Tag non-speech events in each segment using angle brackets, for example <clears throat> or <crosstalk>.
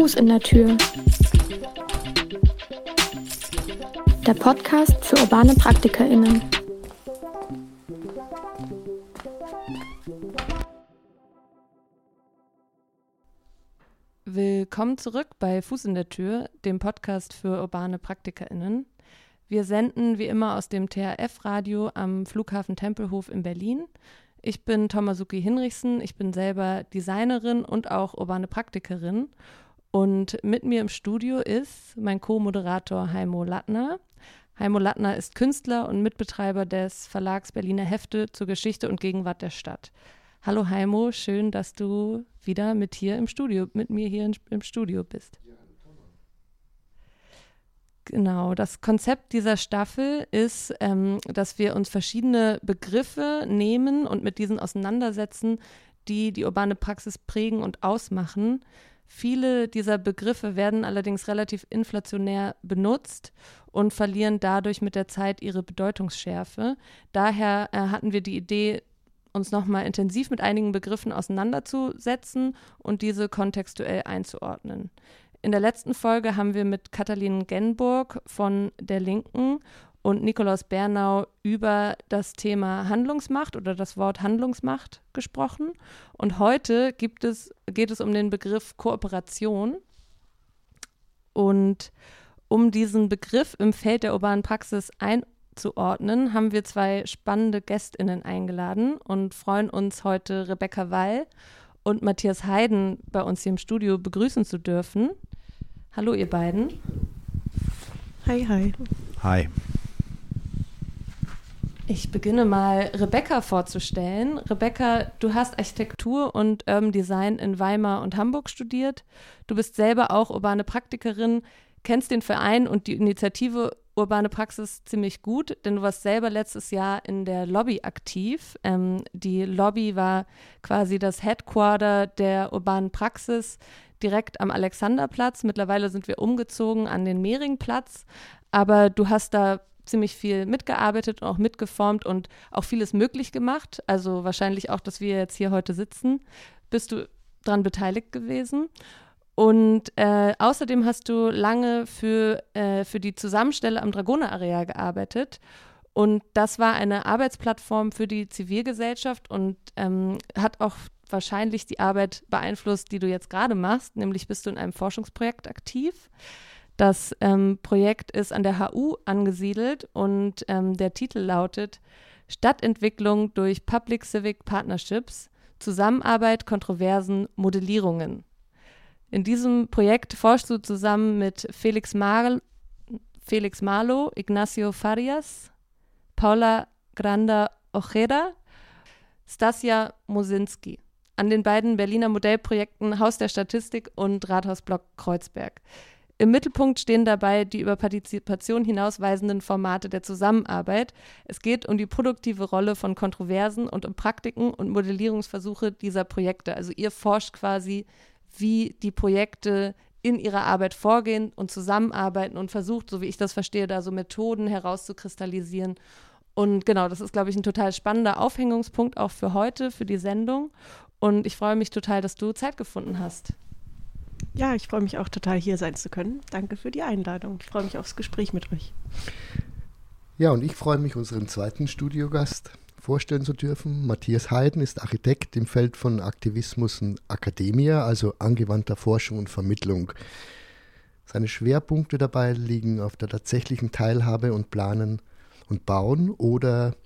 Fuß in der Tür. Der Podcast für urbane PraktikerInnen. Willkommen zurück bei Fuß in der Tür, dem Podcast für urbane PraktikerInnen. Wir senden wie immer aus dem THF-Radio am Flughafen Tempelhof in Berlin. Ich bin Tomasuki Hinrichsen, ich bin selber Designerin und auch urbane Praktikerin. Und mit mir im Studio ist mein Co-Moderator Heimo Lattner. Heimo Lattner ist Künstler und Mitbetreiber des Verlags Berliner Hefte zur Geschichte und Gegenwart der Stadt. Hallo Heimo, schön, dass du wieder mit hier im Studio, mit mir hier im Studio bist. Genau, das Konzept dieser Staffel ist, ähm, dass wir uns verschiedene Begriffe nehmen und mit diesen auseinandersetzen, die die urbane Praxis prägen und ausmachen. Viele dieser Begriffe werden allerdings relativ inflationär benutzt und verlieren dadurch mit der Zeit ihre Bedeutungsschärfe. Daher äh, hatten wir die Idee, uns nochmal intensiv mit einigen Begriffen auseinanderzusetzen und diese kontextuell einzuordnen. In der letzten Folge haben wir mit Katalin Genburg von der Linken und Nikolaus Bernau über das Thema Handlungsmacht oder das Wort Handlungsmacht gesprochen. Und heute gibt es, geht es um den Begriff Kooperation. Und um diesen Begriff im Feld der urbanen Praxis einzuordnen, haben wir zwei spannende GästInnen eingeladen und freuen uns heute Rebecca Wall und Matthias Heiden bei uns hier im Studio begrüßen zu dürfen. Hallo, ihr beiden. Hi, hi. Hi. Ich beginne mal Rebecca vorzustellen. Rebecca, du hast Architektur und Urban Design in Weimar und Hamburg studiert. Du bist selber auch urbane Praktikerin, kennst den Verein und die Initiative Urbane Praxis ziemlich gut, denn du warst selber letztes Jahr in der Lobby aktiv. Ähm, die Lobby war quasi das Headquarter der urbanen Praxis direkt am Alexanderplatz. Mittlerweile sind wir umgezogen an den Mehringplatz, aber du hast da ziemlich viel mitgearbeitet und auch mitgeformt und auch vieles möglich gemacht. Also wahrscheinlich auch, dass wir jetzt hier heute sitzen. Bist du daran beteiligt gewesen? Und äh, außerdem hast du lange für, äh, für die Zusammenstelle am Dragoner-Areal gearbeitet. Und das war eine Arbeitsplattform für die Zivilgesellschaft und ähm, hat auch wahrscheinlich die Arbeit beeinflusst, die du jetzt gerade machst, nämlich bist du in einem Forschungsprojekt aktiv. Das ähm, Projekt ist an der HU angesiedelt und ähm, der Titel lautet Stadtentwicklung durch Public Civic Partnerships, Zusammenarbeit, Kontroversen, Modellierungen. In diesem Projekt forschst du zusammen mit Felix, Mar Felix Marlo, Ignacio Farias, Paula Granda Ojeda, Stasia Mosinski an den beiden Berliner Modellprojekten Haus der Statistik und Rathausblock Kreuzberg. Im Mittelpunkt stehen dabei die über Partizipation hinausweisenden Formate der Zusammenarbeit. Es geht um die produktive Rolle von Kontroversen und um Praktiken und Modellierungsversuche dieser Projekte. Also ihr forscht quasi, wie die Projekte in ihrer Arbeit vorgehen und zusammenarbeiten und versucht, so wie ich das verstehe, da so Methoden herauszukristallisieren und genau, das ist, glaube ich, ein total spannender Aufhängungspunkt auch für heute, für die Sendung. Und ich freue mich total, dass du Zeit gefunden hast. Ja, ich freue mich auch total, hier sein zu können. Danke für die Einladung. Ich freue mich aufs Gespräch mit euch. Ja, und ich freue mich, unseren zweiten Studiogast vorstellen zu dürfen. Matthias Heiden ist Architekt im Feld von Aktivismus und Akademie, also angewandter Forschung und Vermittlung. Seine Schwerpunkte dabei liegen auf der tatsächlichen Teilhabe und Planen und Bauen oder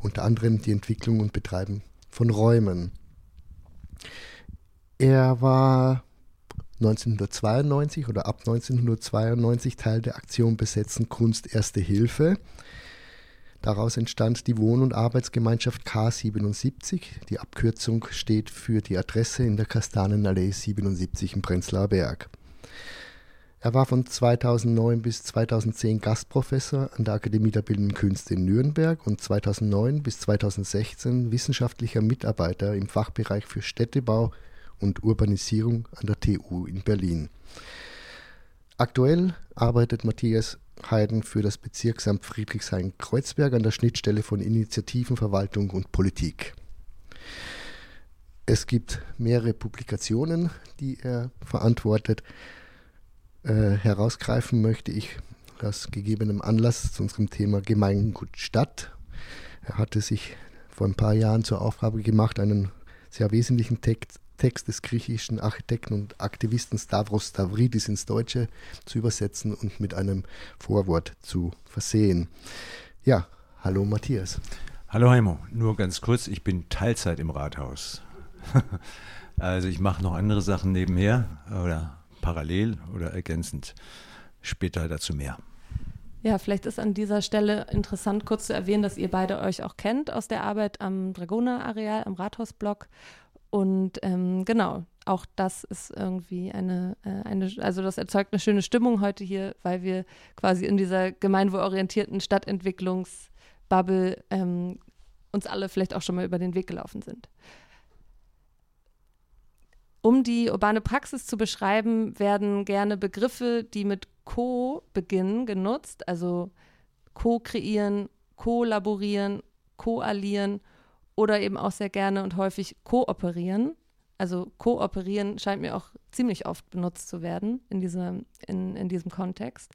unter anderem die Entwicklung und Betreiben von Räumen. Er war 1992 oder ab 1992 Teil der Aktion Besetzen Kunst Erste Hilfe. Daraus entstand die Wohn- und Arbeitsgemeinschaft K77. Die Abkürzung steht für die Adresse in der Kastanenallee 77 im Prenzlauer Berg. Er war von 2009 bis 2010 Gastprofessor an der Akademie der Bildenden Künste in Nürnberg und 2009 bis 2016 wissenschaftlicher Mitarbeiter im Fachbereich für Städtebau und Urbanisierung an der TU in Berlin. Aktuell arbeitet Matthias Heiden für das Bezirksamt Friedrichshain-Kreuzberg an der Schnittstelle von Initiativen, Verwaltung und Politik. Es gibt mehrere Publikationen, die er verantwortet. Äh, herausgreifen möchte ich aus gegebenem Anlass zu unserem Thema Gemeingut Stadt. Er hatte sich vor ein paar Jahren zur Aufgabe gemacht, einen sehr wesentlichen Text, Text des griechischen Architekten und Aktivisten Stavros Stavridis ins Deutsche zu übersetzen und mit einem Vorwort zu versehen. Ja, hallo Matthias. Hallo Heimo, nur ganz kurz, ich bin Teilzeit im Rathaus. <laughs> also ich mache noch andere Sachen nebenher oder parallel oder ergänzend. Später dazu mehr. Ja, vielleicht ist an dieser Stelle interessant, kurz zu erwähnen, dass ihr beide euch auch kennt aus der Arbeit am Dragoner-Areal, am Rathausblock. Und ähm, genau, auch das ist irgendwie eine, äh, eine, also das erzeugt eine schöne Stimmung heute hier, weil wir quasi in dieser gemeinwohlorientierten Stadtentwicklungsbubble ähm, uns alle vielleicht auch schon mal über den Weg gelaufen sind. Um die urbane Praxis zu beschreiben, werden gerne Begriffe, die mit Co beginnen, genutzt, also co-kreieren, kollaborieren, koalieren oder eben auch sehr gerne und häufig kooperieren. Also kooperieren scheint mir auch ziemlich oft benutzt zu werden in, diese, in, in diesem Kontext.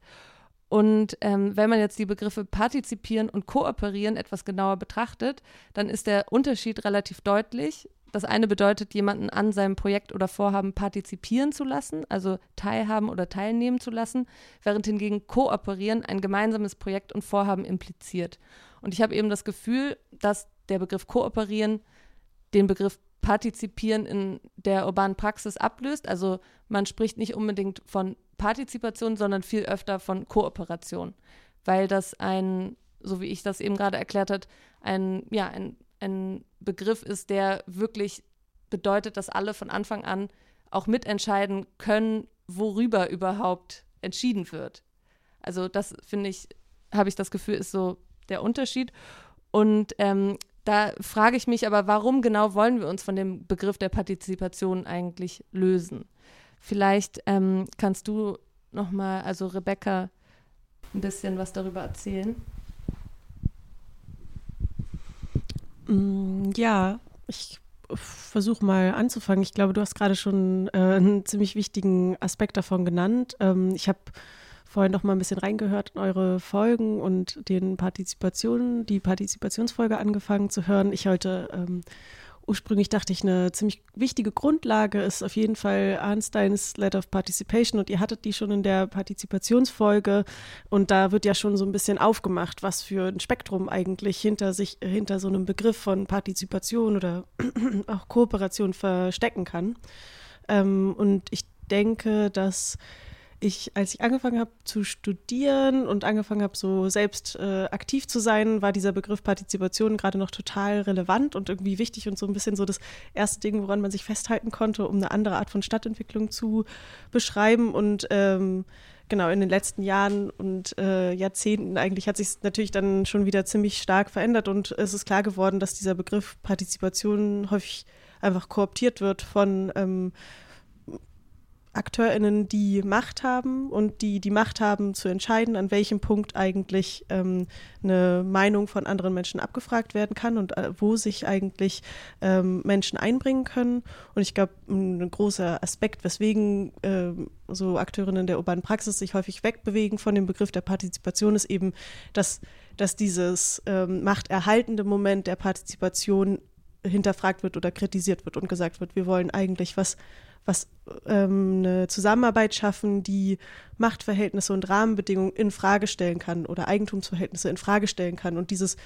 Und ähm, wenn man jetzt die Begriffe partizipieren und kooperieren etwas genauer betrachtet, dann ist der Unterschied relativ deutlich. Das eine bedeutet, jemanden an seinem Projekt oder Vorhaben partizipieren zu lassen, also teilhaben oder teilnehmen zu lassen, während hingegen kooperieren ein gemeinsames Projekt und Vorhaben impliziert. Und ich habe eben das Gefühl, dass der Begriff kooperieren den Begriff partizipieren in der urbanen Praxis ablöst. Also man spricht nicht unbedingt von Partizipation, sondern viel öfter von Kooperation, weil das ein, so wie ich das eben gerade erklärt habe, ein, ja, ein ein Begriff ist, der wirklich bedeutet, dass alle von Anfang an auch mitentscheiden können, worüber überhaupt entschieden wird. Also das finde ich, habe ich das Gefühl, ist so der Unterschied. Und ähm, da frage ich mich aber, warum genau wollen wir uns von dem Begriff der Partizipation eigentlich lösen? Vielleicht ähm, kannst du noch mal, also Rebecca, ein bisschen was darüber erzählen. Mm, ja, ich versuche mal anzufangen. Ich glaube, du hast gerade schon äh, einen ziemlich wichtigen Aspekt davon genannt. Ähm, ich habe vorhin noch mal ein bisschen reingehört in eure Folgen und den Partizipationen, die Partizipationsfolge angefangen zu hören. Ich heute ähm, ursprünglich dachte ich, eine ziemlich wichtige Grundlage ist auf jeden Fall Arnsteins Letter of Participation und ihr hattet die schon in der Partizipationsfolge und da wird ja schon so ein bisschen aufgemacht, was für ein Spektrum eigentlich hinter sich, hinter so einem Begriff von Partizipation oder <clears throat> auch Kooperation verstecken kann. Ähm, und ich denke, dass ich, als ich angefangen habe zu studieren und angefangen habe, so selbst äh, aktiv zu sein, war dieser Begriff Partizipation gerade noch total relevant und irgendwie wichtig und so ein bisschen so das erste Ding, woran man sich festhalten konnte, um eine andere Art von Stadtentwicklung zu beschreiben. Und ähm, genau, in den letzten Jahren und äh, Jahrzehnten eigentlich hat sich natürlich dann schon wieder ziemlich stark verändert und es ist klar geworden, dass dieser Begriff Partizipation häufig einfach kooptiert wird von ähm, AkteurInnen, die Macht haben und die die Macht haben zu entscheiden, an welchem Punkt eigentlich ähm, eine Meinung von anderen Menschen abgefragt werden kann und äh, wo sich eigentlich ähm, Menschen einbringen können. Und ich glaube, ein großer Aspekt, weswegen äh, so Akteurinnen der urbanen Praxis sich häufig wegbewegen von dem Begriff der Partizipation, ist eben, dass, dass dieses ähm, machterhaltende Moment der Partizipation hinterfragt wird oder kritisiert wird und gesagt wird, wir wollen eigentlich was was ähm, eine Zusammenarbeit schaffen, die Machtverhältnisse und Rahmenbedingungen in Frage stellen kann oder Eigentumsverhältnisse in Frage stellen kann und dieses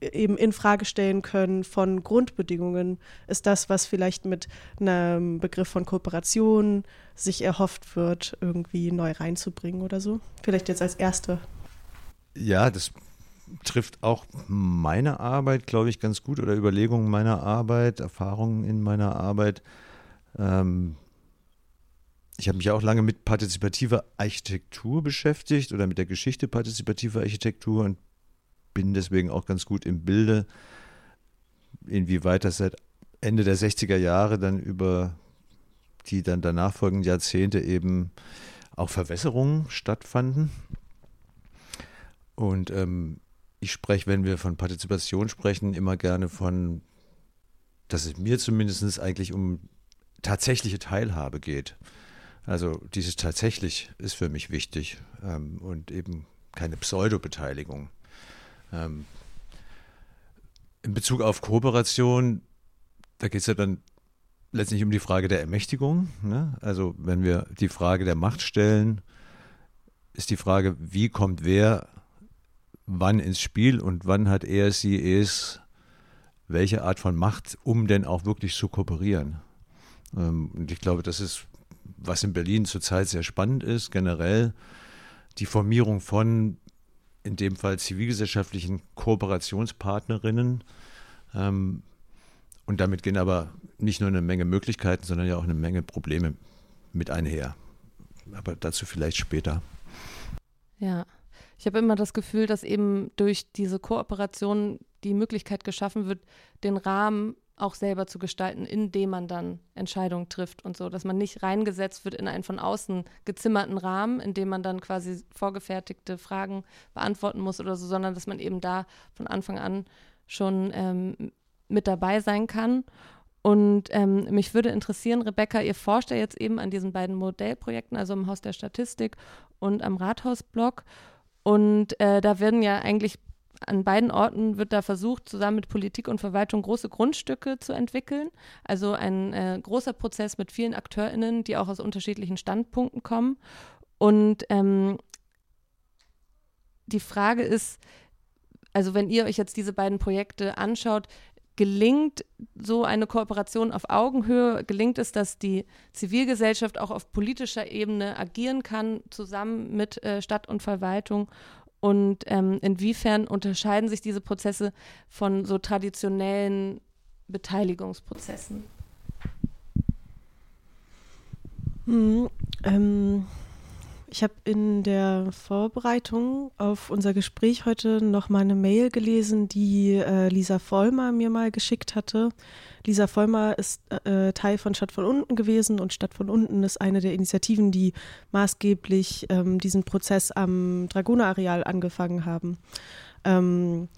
eben in Frage stellen können von Grundbedingungen ist das, was vielleicht mit einem Begriff von Kooperation sich erhofft wird, irgendwie neu reinzubringen oder so. Vielleicht jetzt als erste. Ja, das trifft auch meine Arbeit, glaube ich, ganz gut oder Überlegungen meiner Arbeit, Erfahrungen in meiner Arbeit. Ähm, ich habe mich auch lange mit partizipativer Architektur beschäftigt oder mit der Geschichte partizipativer Architektur und bin deswegen auch ganz gut im Bilde, inwieweit das seit Ende der 60er Jahre dann über die dann danach folgenden Jahrzehnte eben auch Verwässerungen stattfanden. Und ähm, ich spreche, wenn wir von Partizipation sprechen, immer gerne von dass es mir zumindest eigentlich um tatsächliche Teilhabe geht. Also dieses tatsächlich ist für mich wichtig ähm, und eben keine Pseudo-Beteiligung. Ähm, in Bezug auf Kooperation, da geht es ja dann letztlich um die Frage der Ermächtigung. Ne? Also wenn wir die Frage der Macht stellen, ist die Frage, wie kommt wer wann ins Spiel und wann hat er, sie, es welche Art von Macht, um denn auch wirklich zu kooperieren. Ähm, und ich glaube, das ist, was in Berlin zurzeit sehr spannend ist, generell die Formierung von, in dem Fall zivilgesellschaftlichen Kooperationspartnerinnen. Ähm, und damit gehen aber nicht nur eine Menge Möglichkeiten, sondern ja auch eine Menge Probleme mit einher. Aber dazu vielleicht später. Ja, ich habe immer das Gefühl, dass eben durch diese Kooperation die Möglichkeit geschaffen wird, den Rahmen auch selber zu gestalten, indem man dann Entscheidungen trifft und so, dass man nicht reingesetzt wird in einen von außen gezimmerten Rahmen, in dem man dann quasi vorgefertigte Fragen beantworten muss oder so, sondern dass man eben da von Anfang an schon ähm, mit dabei sein kann. Und ähm, mich würde interessieren, Rebecca, ihr forscht ja jetzt eben an diesen beiden Modellprojekten, also im Haus der Statistik und am Rathausblog. Und äh, da werden ja eigentlich an beiden Orten wird da versucht, zusammen mit Politik und Verwaltung große Grundstücke zu entwickeln. Also ein äh, großer Prozess mit vielen AkteurInnen, die auch aus unterschiedlichen Standpunkten kommen. Und ähm, die Frage ist, also wenn ihr euch jetzt diese beiden Projekte anschaut, gelingt so eine Kooperation auf Augenhöhe? Gelingt es, dass die Zivilgesellschaft auch auf politischer Ebene agieren kann, zusammen mit äh, Stadt und Verwaltung? Und ähm, inwiefern unterscheiden sich diese Prozesse von so traditionellen Beteiligungsprozessen? Hm, ähm, ich habe in der Vorbereitung auf unser Gespräch heute noch mal eine Mail gelesen, die äh, Lisa Vollmer mir mal geschickt hatte. Lisa Vollmer ist äh, Teil von Stadt von Unten gewesen und Stadt von Unten ist eine der Initiativen, die maßgeblich ähm, diesen Prozess am Dragoner-Areal angefangen haben. Ähm,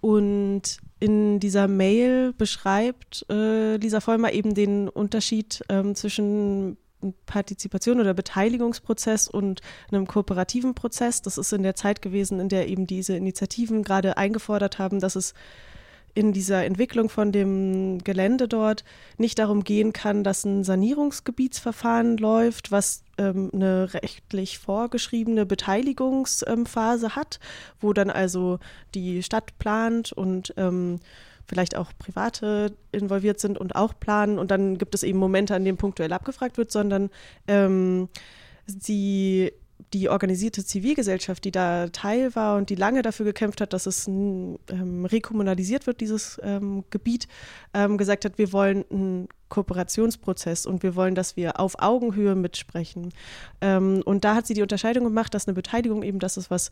und in dieser Mail beschreibt äh, Lisa Vollmer eben den Unterschied ähm, zwischen Partizipation oder Beteiligungsprozess und einem kooperativen Prozess. Das ist in der Zeit gewesen, in der eben diese Initiativen gerade eingefordert haben, dass es in dieser Entwicklung von dem Gelände dort nicht darum gehen kann, dass ein Sanierungsgebietsverfahren läuft, was ähm, eine rechtlich vorgeschriebene Beteiligungsphase ähm, hat, wo dann also die Stadt plant und ähm, vielleicht auch Private involviert sind und auch planen. Und dann gibt es eben Momente, an denen punktuell abgefragt wird, sondern ähm, sie die organisierte Zivilgesellschaft, die da Teil war und die lange dafür gekämpft hat, dass es ähm, rekommunalisiert wird, dieses ähm, Gebiet, ähm, gesagt hat, wir wollen einen Kooperationsprozess und wir wollen, dass wir auf Augenhöhe mitsprechen. Ähm, und da hat sie die Unterscheidung gemacht, dass eine Beteiligung eben das ist, was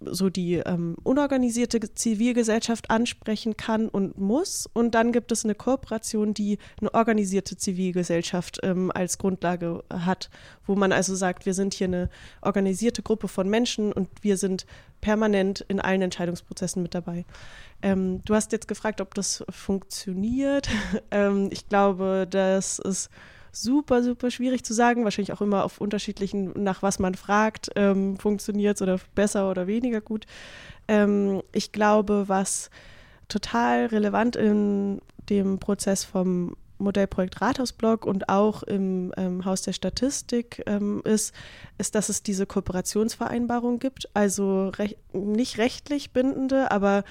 so die ähm, unorganisierte Zivilgesellschaft ansprechen kann und muss. Und dann gibt es eine Kooperation, die eine organisierte Zivilgesellschaft ähm, als Grundlage hat, wo man also sagt, wir sind hier eine organisierte Gruppe von Menschen und wir sind permanent in allen Entscheidungsprozessen mit dabei. Ähm, du hast jetzt gefragt, ob das funktioniert. <laughs> Ähm, ich glaube, das ist super, super schwierig zu sagen. Wahrscheinlich auch immer auf unterschiedlichen, nach was man fragt, ähm, funktioniert es oder besser oder weniger gut. Ähm, ich glaube, was total relevant in dem Prozess vom Modellprojekt Rathausblog und auch im ähm, Haus der Statistik ähm, ist, ist, dass es diese Kooperationsvereinbarung gibt. Also rech nicht rechtlich bindende, aber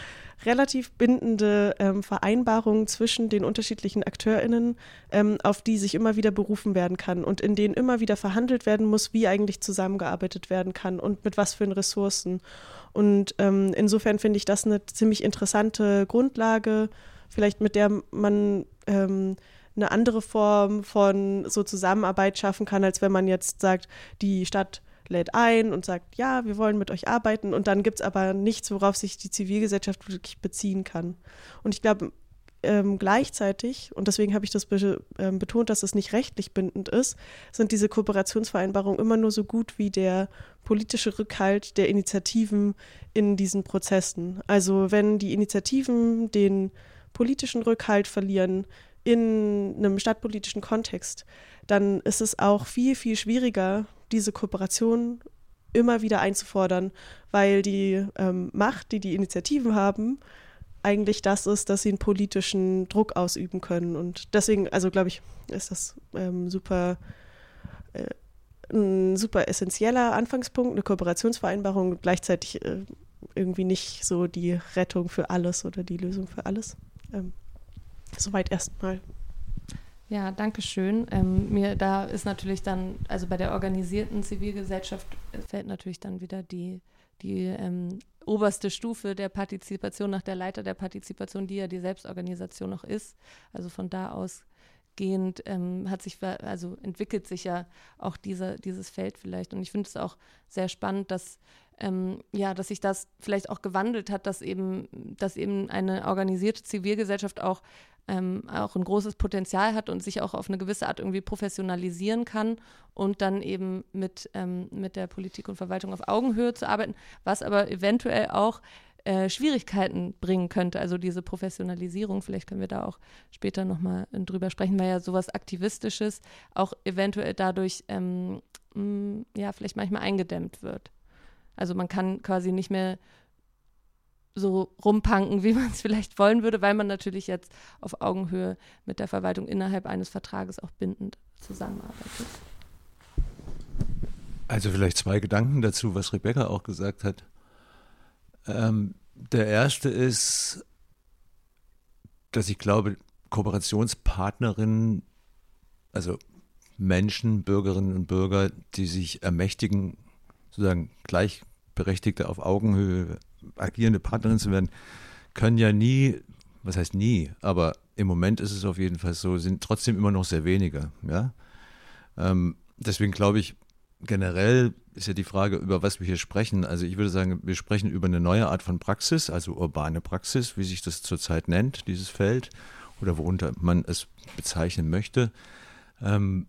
relativ bindende ähm, Vereinbarungen zwischen den unterschiedlichen AkteurInnen, ähm, auf die sich immer wieder berufen werden kann und in denen immer wieder verhandelt werden muss, wie eigentlich zusammengearbeitet werden kann und mit was für Ressourcen. Und ähm, insofern finde ich das eine ziemlich interessante Grundlage, vielleicht mit der man ähm, eine andere Form von so Zusammenarbeit schaffen kann, als wenn man jetzt sagt, die Stadt lädt ein und sagt, ja, wir wollen mit euch arbeiten und dann gibt es aber nichts, worauf sich die Zivilgesellschaft wirklich beziehen kann. Und ich glaube, ähm, gleichzeitig, und deswegen habe ich das be ähm, betont, dass es nicht rechtlich bindend ist, sind diese Kooperationsvereinbarungen immer nur so gut wie der politische Rückhalt der Initiativen in diesen Prozessen. Also wenn die Initiativen den politischen Rückhalt verlieren in einem stadtpolitischen Kontext, dann ist es auch viel, viel schwieriger, diese Kooperation immer wieder einzufordern, weil die ähm, Macht, die die Initiativen haben, eigentlich das ist, dass sie einen politischen Druck ausüben können. Und deswegen, also glaube ich, ist das ähm, super, äh, ein super essentieller Anfangspunkt, eine Kooperationsvereinbarung, gleichzeitig äh, irgendwie nicht so die Rettung für alles oder die Lösung für alles. Ähm, soweit erstmal. Ja, danke schön. Ähm, mir da ist natürlich dann, also bei der organisierten Zivilgesellschaft fällt natürlich dann wieder die, die ähm, oberste Stufe der Partizipation nach der Leiter der Partizipation, die ja die Selbstorganisation noch ist. Also von da ausgehend ähm, hat sich, also entwickelt sich ja auch dieser, dieses Feld vielleicht. Und ich finde es auch sehr spannend, dass ähm, ja, dass sich das vielleicht auch gewandelt hat, dass eben, dass eben eine organisierte Zivilgesellschaft auch ähm, auch ein großes Potenzial hat und sich auch auf eine gewisse Art irgendwie professionalisieren kann und dann eben mit, ähm, mit der Politik und Verwaltung auf Augenhöhe zu arbeiten, was aber eventuell auch äh, Schwierigkeiten bringen könnte, also diese Professionalisierung, vielleicht können wir da auch später nochmal drüber sprechen, weil ja sowas Aktivistisches auch eventuell dadurch ähm, mh, ja vielleicht manchmal eingedämmt wird. Also man kann quasi nicht mehr so rumpanken, <laughs> wie man es vielleicht wollen würde, weil man natürlich jetzt auf Augenhöhe mit der Verwaltung innerhalb eines Vertrages auch bindend zusammenarbeitet. Also vielleicht zwei Gedanken dazu, was Rebecca auch gesagt hat. Ähm, der erste ist, dass ich glaube, Kooperationspartnerinnen, also Menschen, Bürgerinnen und Bürger, die sich ermächtigen, sozusagen Gleichberechtigte auf Augenhöhe agierende Partnerin zu werden, können ja nie, was heißt nie, aber im Moment ist es auf jeden Fall so, sind trotzdem immer noch sehr wenige. Ja? Ähm, deswegen glaube ich, generell ist ja die Frage, über was wir hier sprechen. Also ich würde sagen, wir sprechen über eine neue Art von Praxis, also urbane Praxis, wie sich das zurzeit nennt, dieses Feld, oder worunter man es bezeichnen möchte. Ähm,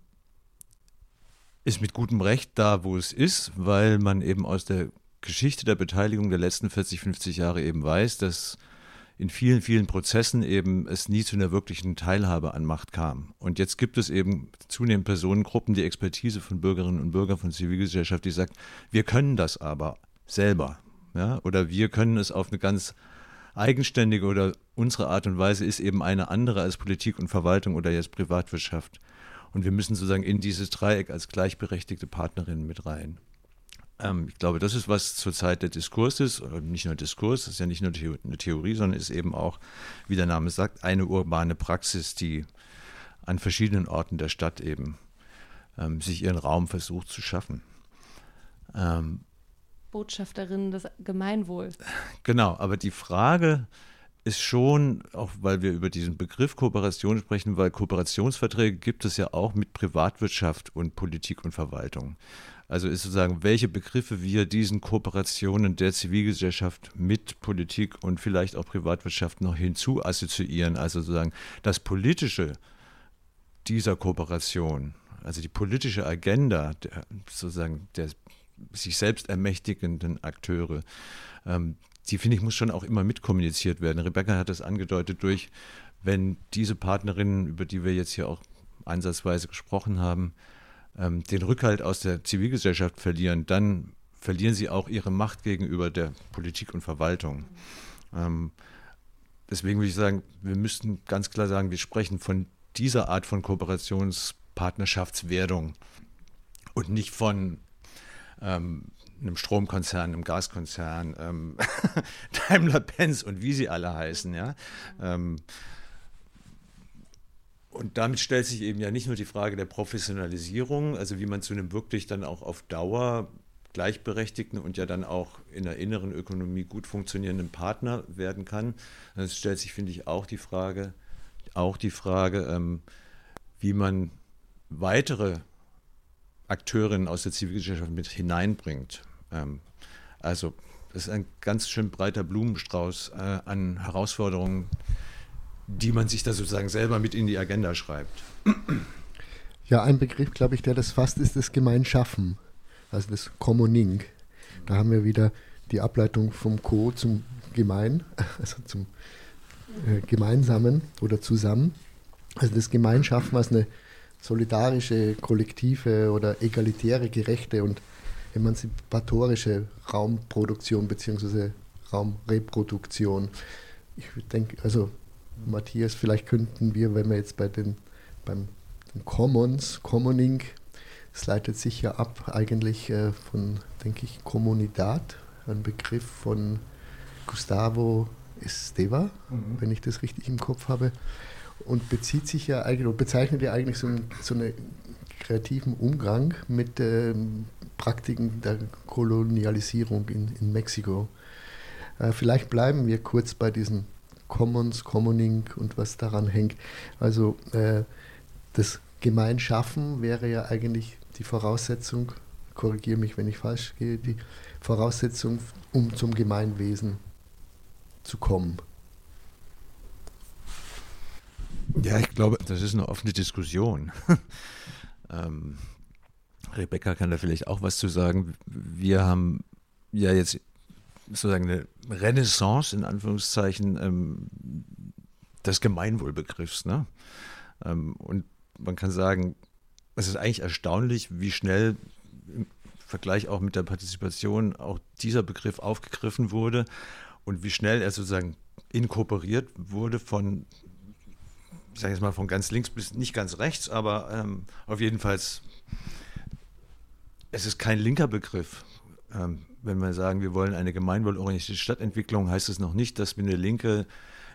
ist mit gutem Recht da, wo es ist, weil man eben aus der Geschichte der Beteiligung der letzten 40, 50 Jahre eben weiß, dass in vielen, vielen Prozessen eben es nie zu einer wirklichen Teilhabe an Macht kam. Und jetzt gibt es eben zunehmend Personengruppen, die Expertise von Bürgerinnen und Bürgern, von Zivilgesellschaft, die sagt, wir können das aber selber. Ja? Oder wir können es auf eine ganz eigenständige oder unsere Art und Weise ist eben eine andere als Politik und Verwaltung oder jetzt Privatwirtschaft. Und wir müssen sozusagen in dieses Dreieck als gleichberechtigte Partnerinnen mit rein. Ähm, ich glaube, das ist, was zurzeit der Diskurs ist, oder nicht nur Diskurs, das ist ja nicht nur eine Theorie, sondern ist eben auch, wie der Name sagt, eine urbane Praxis, die an verschiedenen Orten der Stadt eben ähm, sich ihren Raum versucht zu schaffen. Ähm, Botschafterinnen des Gemeinwohls. Genau, aber die Frage ist schon, auch weil wir über diesen Begriff Kooperation sprechen, weil Kooperationsverträge gibt es ja auch mit Privatwirtschaft und Politik und Verwaltung. Also ist sozusagen, welche Begriffe wir diesen Kooperationen der Zivilgesellschaft mit Politik und vielleicht auch Privatwirtschaft noch hinzu assoziieren. Also sozusagen das Politische dieser Kooperation, also die politische Agenda der, sozusagen der sich selbst ermächtigenden Akteure, ähm, die finde ich muss schon auch immer mitkommuniziert werden. Rebecca hat das angedeutet durch, wenn diese Partnerinnen, über die wir jetzt hier auch ansatzweise gesprochen haben, ähm, den Rückhalt aus der Zivilgesellschaft verlieren, dann verlieren sie auch ihre Macht gegenüber der Politik und Verwaltung. Ähm, deswegen würde ich sagen, wir müssten ganz klar sagen, wir sprechen von dieser Art von Kooperationspartnerschaftswerdung und nicht von ähm, einem Stromkonzern, einem Gaskonzern, ähm, <laughs> Daimler-Benz und wie sie alle heißen. Ja? Ähm, und damit stellt sich eben ja nicht nur die Frage der Professionalisierung, also wie man zu einem wirklich dann auch auf Dauer gleichberechtigten und ja dann auch in der inneren Ökonomie gut funktionierenden Partner werden kann. Es stellt sich, finde ich, auch die Frage, auch die Frage, ähm, wie man weitere Akteurinnen aus der Zivilgesellschaft mit hineinbringt. Ähm, also das ist ein ganz schön breiter Blumenstrauß äh, an Herausforderungen, die man sich da sozusagen selber mit in die Agenda schreibt. Ja, ein Begriff, glaube ich, der das fasst, ist das Gemeinschaffen, also das Commoning. Da haben wir wieder die Ableitung vom Co zum Gemein, <laughs> also zum äh, Gemeinsamen oder zusammen. Also das Gemeinschaffen als eine solidarische, kollektive oder egalitäre, gerechte und emanzipatorische Raumproduktion bzw. Raumreproduktion. Ich denke, also Matthias, vielleicht könnten wir, wenn wir jetzt bei den beim den Commons, Commoning, es leitet sich ja ab eigentlich äh, von, denke ich, Kommunidad, ein Begriff von Gustavo Esteva, mhm. wenn ich das richtig im Kopf habe, und bezieht sich ja eigentlich, bezeichnet ja eigentlich so, ein, so einen kreativen Umgang mit ähm, Praktiken der Kolonialisierung in, in Mexiko. Äh, vielleicht bleiben wir kurz bei diesen Commons, Commoning und was daran hängt. Also äh, das Gemeinschaffen wäre ja eigentlich die Voraussetzung, korrigiere mich, wenn ich falsch gehe, die Voraussetzung, um zum Gemeinwesen zu kommen. Ja, ich glaube, das ist eine offene Diskussion. <laughs> ähm, Rebecca kann da vielleicht auch was zu sagen. Wir haben ja jetzt sozusagen eine Renaissance in Anführungszeichen ähm, des Gemeinwohlbegriffs. Ne? Ähm, und man kann sagen, es ist eigentlich erstaunlich, wie schnell im Vergleich auch mit der Partizipation auch dieser Begriff aufgegriffen wurde und wie schnell er sozusagen inkorporiert wurde von, ich sage jetzt mal von ganz links bis nicht ganz rechts, aber ähm, auf jeden Fall, es ist kein linker Begriff. Ähm, wenn wir sagen, wir wollen eine gemeinwohlorientierte Stadtentwicklung, heißt es noch nicht, dass wir eine linke,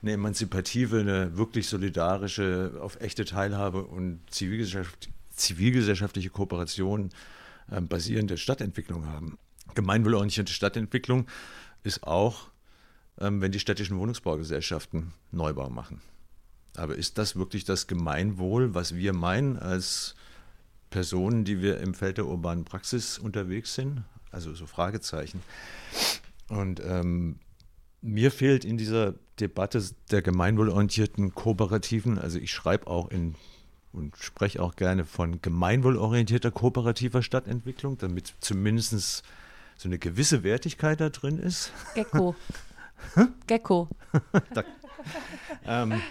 eine emanzipative, eine wirklich solidarische, auf echte Teilhabe und Zivilgesellschaft, zivilgesellschaftliche Kooperation äh, basierende Stadtentwicklung haben. Gemeinwohlorientierte Stadtentwicklung ist auch, ähm, wenn die städtischen Wohnungsbaugesellschaften Neubau machen. Aber ist das wirklich das Gemeinwohl, was wir meinen als Personen, die wir im Feld der urbanen Praxis unterwegs sind? Also so Fragezeichen. Und ähm, mir fehlt in dieser Debatte der gemeinwohlorientierten Kooperativen, also ich schreibe auch in und spreche auch gerne von gemeinwohlorientierter kooperativer Stadtentwicklung, damit zumindest so eine gewisse Wertigkeit da drin ist. Gecko. Gecko. <laughs> da, ähm,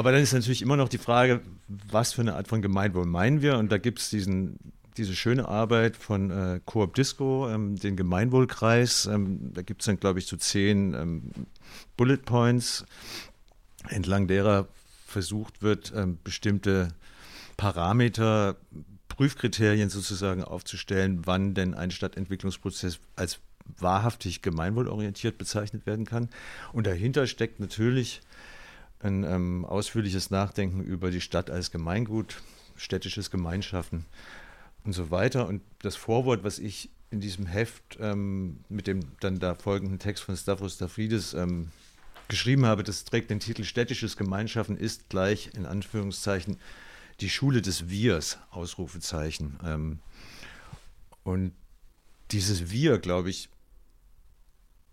aber dann ist natürlich immer noch die Frage, was für eine Art von Gemeinwohl meinen wir? Und da gibt es diese schöne Arbeit von äh, Coop Disco, ähm, den Gemeinwohlkreis. Ähm, da gibt es dann, glaube ich, so zehn ähm, Bullet Points, entlang derer versucht wird, ähm, bestimmte Parameter, Prüfkriterien sozusagen aufzustellen, wann denn ein Stadtentwicklungsprozess als wahrhaftig gemeinwohlorientiert bezeichnet werden kann. Und dahinter steckt natürlich ein ähm, ausführliches Nachdenken über die Stadt als Gemeingut, städtisches Gemeinschaften und so weiter. Und das Vorwort, was ich in diesem Heft ähm, mit dem dann da folgenden Text von Stavros Stafridis ähm, geschrieben habe, das trägt den Titel Städtisches Gemeinschaften ist gleich in Anführungszeichen die Schule des Wirs, Ausrufezeichen. Ähm, und dieses Wir, glaube ich,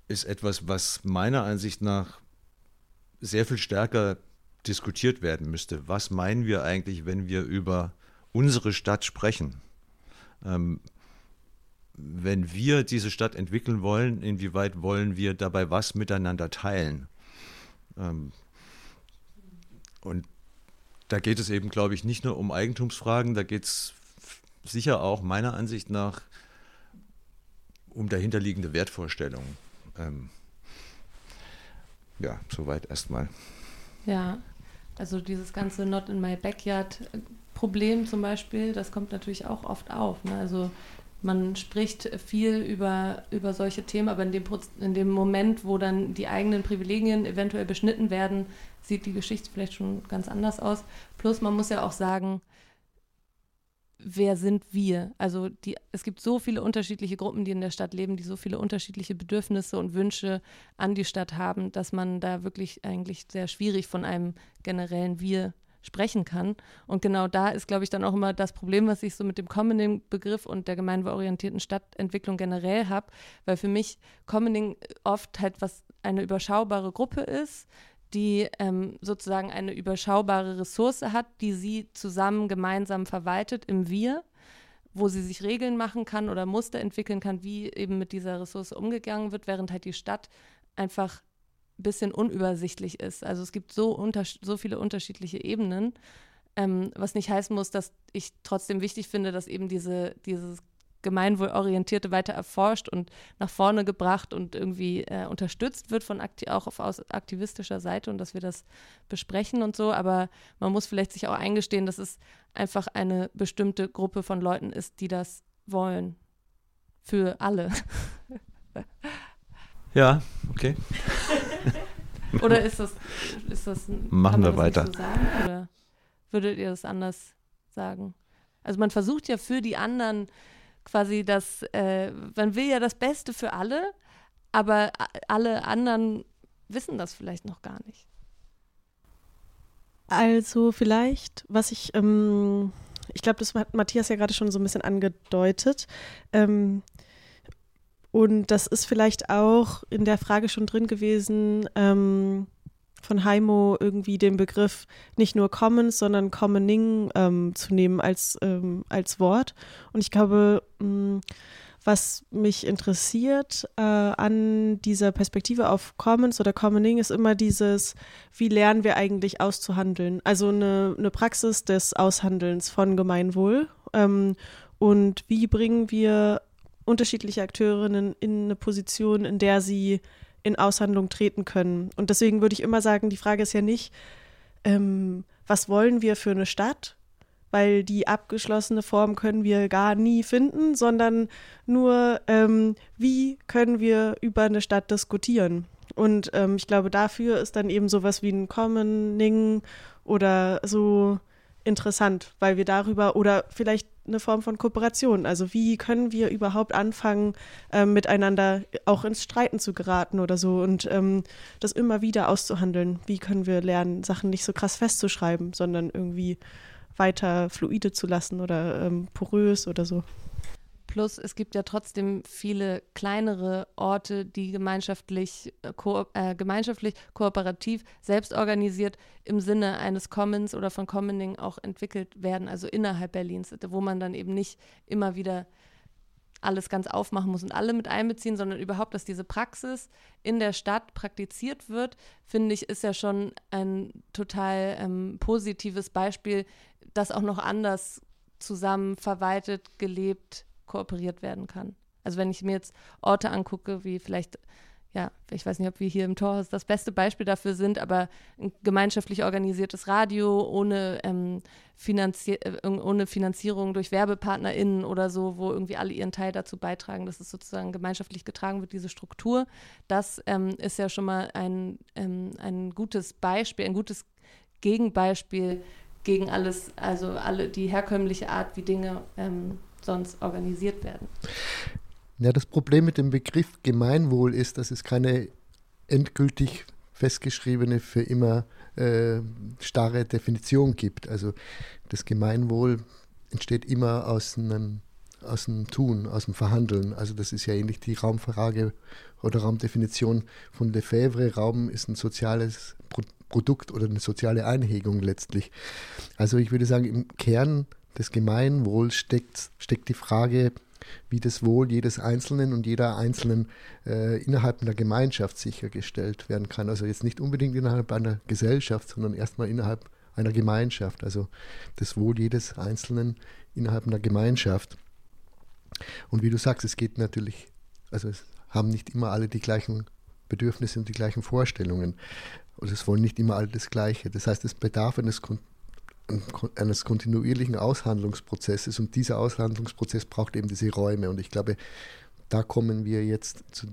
ist etwas, was meiner Ansicht nach sehr viel stärker diskutiert werden müsste. Was meinen wir eigentlich, wenn wir über unsere Stadt sprechen? Ähm, wenn wir diese Stadt entwickeln wollen, inwieweit wollen wir dabei was miteinander teilen? Ähm, und da geht es eben, glaube ich, nicht nur um Eigentumsfragen, da geht es sicher auch meiner Ansicht nach um dahinterliegende Wertvorstellungen. Ähm, ja, soweit erstmal. Ja, also dieses ganze Not in my backyard Problem zum Beispiel, das kommt natürlich auch oft auf. Ne? Also man spricht viel über, über solche Themen, aber in dem, in dem Moment, wo dann die eigenen Privilegien eventuell beschnitten werden, sieht die Geschichte vielleicht schon ganz anders aus. Plus man muss ja auch sagen, wer sind wir? Also die, es gibt so viele unterschiedliche Gruppen, die in der Stadt leben, die so viele unterschiedliche Bedürfnisse und Wünsche an die Stadt haben, dass man da wirklich eigentlich sehr schwierig von einem generellen Wir sprechen kann. Und genau da ist, glaube ich, dann auch immer das Problem, was ich so mit dem Commoning-Begriff und der gemeinwohlorientierten Stadtentwicklung generell habe, weil für mich Commoning oft halt was eine überschaubare Gruppe ist, die ähm, sozusagen eine überschaubare Ressource hat, die sie zusammen gemeinsam verwaltet im Wir, wo sie sich Regeln machen kann oder Muster entwickeln kann, wie eben mit dieser Ressource umgegangen wird, während halt die Stadt einfach bisschen unübersichtlich ist. Also es gibt so, unter, so viele unterschiedliche Ebenen, ähm, was nicht heißen muss, dass ich trotzdem wichtig finde, dass eben diese, dieses Gemeinwohlorientierte weiter erforscht und nach vorne gebracht und irgendwie äh, unterstützt wird von auch auf, aus aktivistischer Seite und dass wir das besprechen und so. Aber man muss vielleicht sich auch eingestehen, dass es einfach eine bestimmte Gruppe von Leuten ist, die das wollen. Für alle. <laughs> Ja, okay. <laughs> Oder ist das, ist das Machen wir weiter. So sagen, oder würdet ihr das anders sagen? Also man versucht ja für die anderen quasi das, äh, man will ja das Beste für alle, aber alle anderen wissen das vielleicht noch gar nicht. Also vielleicht, was ich, ähm, ich glaube, das hat Matthias ja gerade schon so ein bisschen angedeutet. Ähm, und das ist vielleicht auch in der Frage schon drin gewesen ähm, von Heimo, irgendwie den Begriff nicht nur Commons, sondern Commoning ähm, zu nehmen als, ähm, als Wort. Und ich glaube, mh, mm, was mich interessiert äh, an dieser Perspektive auf Commons oder Commoning ist immer dieses, wie lernen wir eigentlich auszuhandeln? Also eine, eine Praxis des Aushandelns von Gemeinwohl. Ähm, und wie bringen wir unterschiedliche Akteurinnen in eine Position, in der sie in Aushandlung treten können. Und deswegen würde ich immer sagen, die Frage ist ja nicht, ähm, was wollen wir für eine Stadt? Weil die abgeschlossene Form können wir gar nie finden, sondern nur, ähm, wie können wir über eine Stadt diskutieren? Und ähm, ich glaube, dafür ist dann eben sowas wie ein Commoning oder so interessant, weil wir darüber oder vielleicht eine Form von Kooperation. Also wie können wir überhaupt anfangen, äh, miteinander auch ins Streiten zu geraten oder so und ähm, das immer wieder auszuhandeln. Wie können wir lernen, Sachen nicht so krass festzuschreiben, sondern irgendwie weiter fluide zu lassen oder ähm, porös oder so. Plus es gibt ja trotzdem viele kleinere Orte, die gemeinschaftlich, äh, ko äh, gemeinschaftlich kooperativ, selbstorganisiert im Sinne eines Commons oder von Commoning auch entwickelt werden, also innerhalb Berlins, wo man dann eben nicht immer wieder alles ganz aufmachen muss und alle mit einbeziehen, sondern überhaupt, dass diese Praxis in der Stadt praktiziert wird, finde ich, ist ja schon ein total ähm, positives Beispiel, das auch noch anders zusammen verwaltet, gelebt kooperiert werden kann. Also wenn ich mir jetzt Orte angucke, wie vielleicht, ja, ich weiß nicht, ob wir hier im Torhaus das beste Beispiel dafür sind, aber ein gemeinschaftlich organisiertes Radio ohne, ähm, Finanzi äh, ohne Finanzierung durch WerbepartnerInnen oder so, wo irgendwie alle ihren Teil dazu beitragen, dass es sozusagen gemeinschaftlich getragen wird, diese Struktur. Das ähm, ist ja schon mal ein, ähm, ein gutes Beispiel, ein gutes Gegenbeispiel gegen alles, also alle die herkömmliche Art, wie Dinge ähm, sonst organisiert werden. Ja, das Problem mit dem Begriff Gemeinwohl ist, dass es keine endgültig festgeschriebene, für immer äh, starre Definition gibt. Also das Gemeinwohl entsteht immer aus einem, aus dem Tun, aus dem Verhandeln. Also das ist ja ähnlich die Raumfrage oder Raumdefinition von Lefebvre. Raum ist ein soziales Produkt oder eine soziale Einhegung letztlich. Also ich würde sagen, im Kern des Gemeinwohls steckt, steckt die Frage, wie das Wohl jedes Einzelnen und jeder Einzelnen äh, innerhalb einer Gemeinschaft sichergestellt werden kann. Also jetzt nicht unbedingt innerhalb einer Gesellschaft, sondern erstmal innerhalb einer Gemeinschaft. Also das Wohl jedes Einzelnen innerhalb einer Gemeinschaft. Und wie du sagst, es geht natürlich, also es haben nicht immer alle die gleichen Bedürfnisse und die gleichen Vorstellungen. Und es wollen nicht immer alle das Gleiche. Das heißt, es bedarf eines eines kontinuierlichen Aushandlungsprozesses und dieser Aushandlungsprozess braucht eben diese Räume und ich glaube, da kommen wir jetzt zu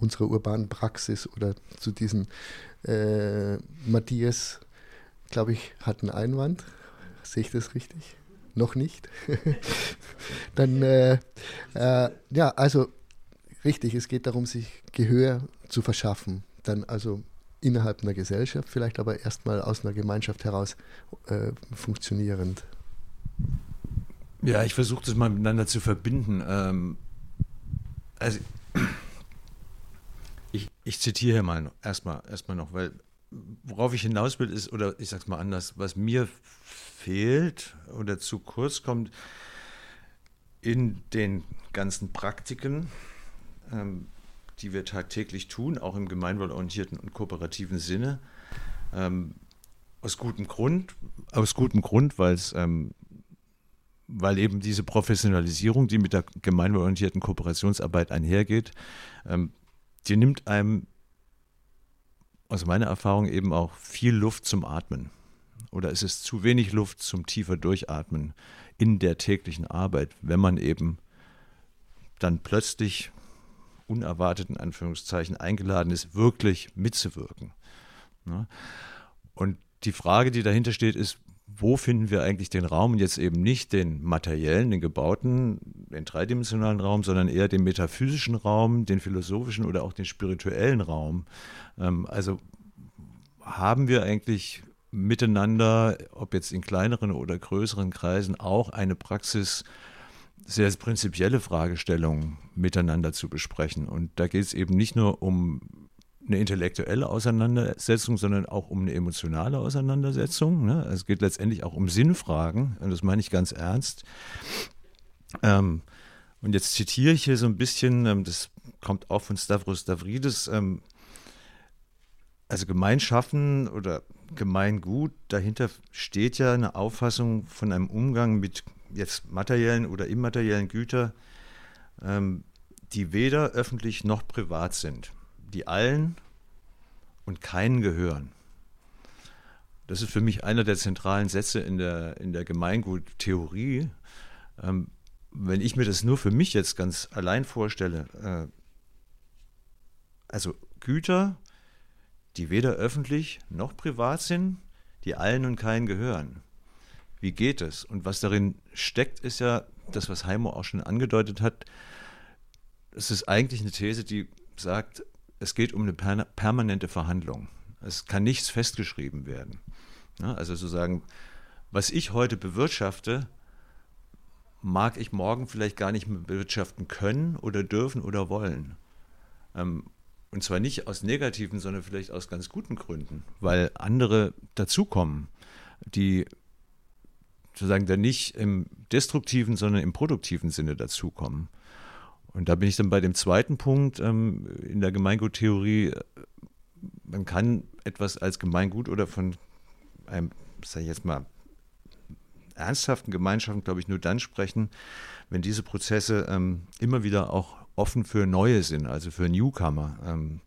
unserer urbanen Praxis oder zu diesen äh, Matthias, glaube ich, hat einen Einwand. Sehe ich das richtig? Noch nicht? <laughs> Dann, äh, äh, ja, also richtig, es geht darum, sich Gehör zu verschaffen. Dann also innerhalb einer Gesellschaft, vielleicht aber erstmal aus einer Gemeinschaft heraus äh, funktionierend. Ja, ich versuche das mal miteinander zu verbinden. Ähm, also ich, ich zitiere mal erstmal erstmal noch, weil worauf ich hinaus will, ist, oder ich sag's mal anders, was mir fehlt oder zu kurz kommt in den ganzen Praktiken, ähm, die wir tagtäglich tun, auch im gemeinwohlorientierten und kooperativen Sinne. Ähm, aus gutem Grund, aus gutem Grund, weil es ähm, weil eben diese Professionalisierung, die mit der gemeinwohlorientierten Kooperationsarbeit einhergeht, ähm, die nimmt einem aus meiner Erfahrung eben auch viel Luft zum Atmen. Oder es ist zu wenig Luft zum tiefer Durchatmen in der täglichen Arbeit, wenn man eben dann plötzlich unerwartet in Anführungszeichen eingeladen ist, wirklich mitzuwirken. Ne? Und die Frage, die dahinter steht, ist, wo finden wir eigentlich den Raum und jetzt eben nicht den materiellen, den gebauten, den dreidimensionalen Raum, sondern eher den metaphysischen Raum, den philosophischen oder auch den spirituellen Raum. Ähm, also haben wir eigentlich miteinander, ob jetzt in kleineren oder größeren Kreisen, auch eine Praxis, sehr prinzipielle Fragestellungen miteinander zu besprechen. Und da geht es eben nicht nur um eine intellektuelle Auseinandersetzung, sondern auch um eine emotionale Auseinandersetzung. Ne? Es geht letztendlich auch um Sinnfragen, und das meine ich ganz ernst. Ähm, und jetzt zitiere ich hier so ein bisschen, ähm, das kommt auch von Stavros Stavridis, ähm, also Gemeinschaften oder Gemeingut, dahinter steht ja eine Auffassung von einem Umgang mit jetzt materiellen oder immateriellen Gütern, ähm, die weder öffentlich noch privat sind die allen und keinen gehören. Das ist für mich einer der zentralen Sätze in der, in der Gemeinguttheorie. Ähm, wenn ich mir das nur für mich jetzt ganz allein vorstelle, äh, also Güter, die weder öffentlich noch privat sind, die allen und keinen gehören. Wie geht es? Und was darin steckt, ist ja das, was Heimo auch schon angedeutet hat. Es ist eigentlich eine These, die sagt, es geht um eine permanente Verhandlung. Es kann nichts festgeschrieben werden. Also sozusagen, was ich heute bewirtschafte, mag ich morgen vielleicht gar nicht mehr bewirtschaften können oder dürfen oder wollen. Ähm, und zwar nicht aus negativen, sondern vielleicht aus ganz guten Gründen, weil andere dazukommen, die sozusagen dann nicht im destruktiven, sondern im produktiven Sinne dazukommen. Und da bin ich dann bei dem zweiten Punkt ähm, in der Gemeinguttheorie. Man kann etwas als Gemeingut oder von einem, sage ich jetzt mal, ernsthaften Gemeinschaften, glaube ich, nur dann sprechen, wenn diese Prozesse ähm, immer wieder auch offen für Neue sind, also für Newcomer. Ähm,